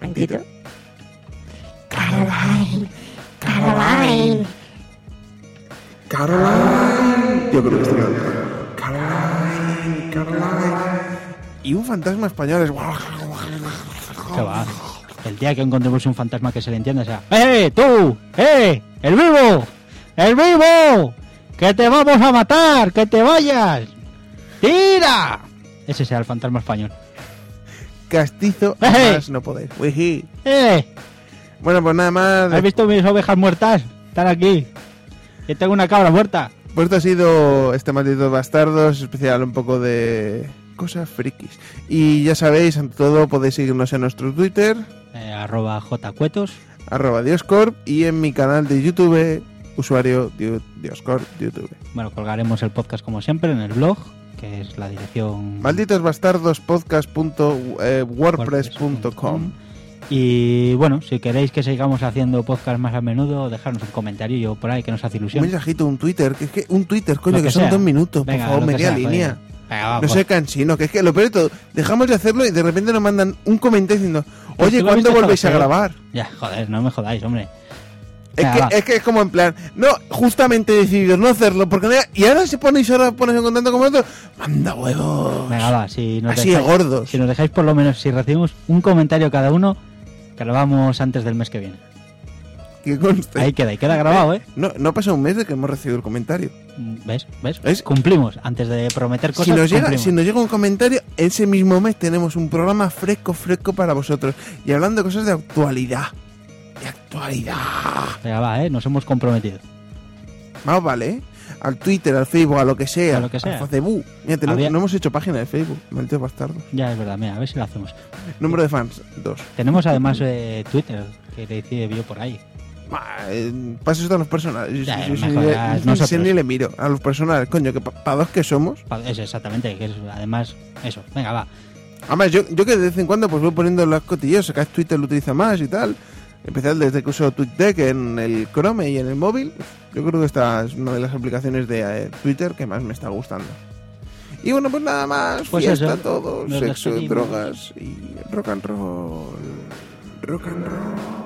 ¿Mentira? Caroline, Caroline. Caroline. Yo creo que quedando. Caroline, Caroline. Y un fantasma español es... ¿Qué va? El día que encontremos un fantasma que se le entienda sea ¡Eh, tú! ¡Eh! ¡El vivo! ¡El vivo! ¡Que te vamos a matar! ¡Que te vayas! ¡Tira! Ese sea el fantasma español. Castizo, ¡Eh! más no. Ují. ¡Eh! Bueno, pues nada más. ¿Has visto mis ovejas muertas? Están aquí. Que tengo una cabra muerta. Pues esto ha sido este maldito bastardos, especial un poco de cosas frikis. Y ya sabéis, ante todo podéis seguirnos en nuestro Twitter, Eh, arroba jcuetos. arroba Dioscorp, y en mi canal de YouTube, usuario Dio- Dioscorp YouTube. Bueno, colgaremos el podcast como siempre en el blog, que es la dirección... Malditos bastardos podcast.wordpress.com. Y bueno, si queréis que sigamos haciendo podcast más a menudo, dejadnos un comentario yo por ahí que nos hace Un ilusión. mensajito, un Twitter, que es que un Twitter, coño, que, que son sea. dos minutos, Venga, por favor, media sea, línea. Venga, no sé cansino, que es que lo peor de todo, dejamos de hacerlo y de repente nos mandan un comentario diciendo, oye, lo ¿cuándo volvéis a grabar? Ya, joder, no me jodáis, hombre. Es Venga, que, es que es como en plan, no, justamente he decidido no hacerlo, porque no- y ahora se ponéis ahora pones en contacto con nosotros, manda huevos. Venga, va, si nos Así de dejáis, gordos. Si nos dejáis por lo menos, si recibimos un comentario cada uno, grabamos antes del mes que viene. Que conste. Ahí queda, y queda grabado, ¿eh? No, no pasa un mes de que hemos recibido el comentario. ¿Ves? ¿Ves? Cumplimos. Antes de prometer cosas, Si nos, llega, cumplimos. si nos llega un comentario, ese mismo mes tenemos un programa fresco, fresco para vosotros. Y hablando de cosas de actualidad. De actualidad. Venga, va, ¿eh? Nos hemos comprometido. Más vale, ¿eh? Al Twitter, al Facebook, a lo que sea. A lo que sea. Al Facebook. Mira, tenemos- Había- no hemos hecho página de Facebook. Malditos bastardos. Ya, es verdad, mira, a ver si lo hacemos. Número de fans, dos. Tenemos además eh, Twitter, que hice vio por ahí. Eh, Pasa esto a los personales. Ya, ni le miro. A los personales, coño, que para dos que somos. Pa- Eso, exactamente, que es además eso. Venga, va. Además, yo, yo que de vez en cuando pues voy poniendo las cotillas, acá Twitter lo utiliza más y tal. Especial desde que uso TweetDeck en el Chrome y en el móvil. Yo creo que esta es una de las aplicaciones de eh, Twitter que más me está gustando. Y bueno, pues nada más. Pues fiesta eso, nos sexo, drogas y rock and roll. Rock and roll.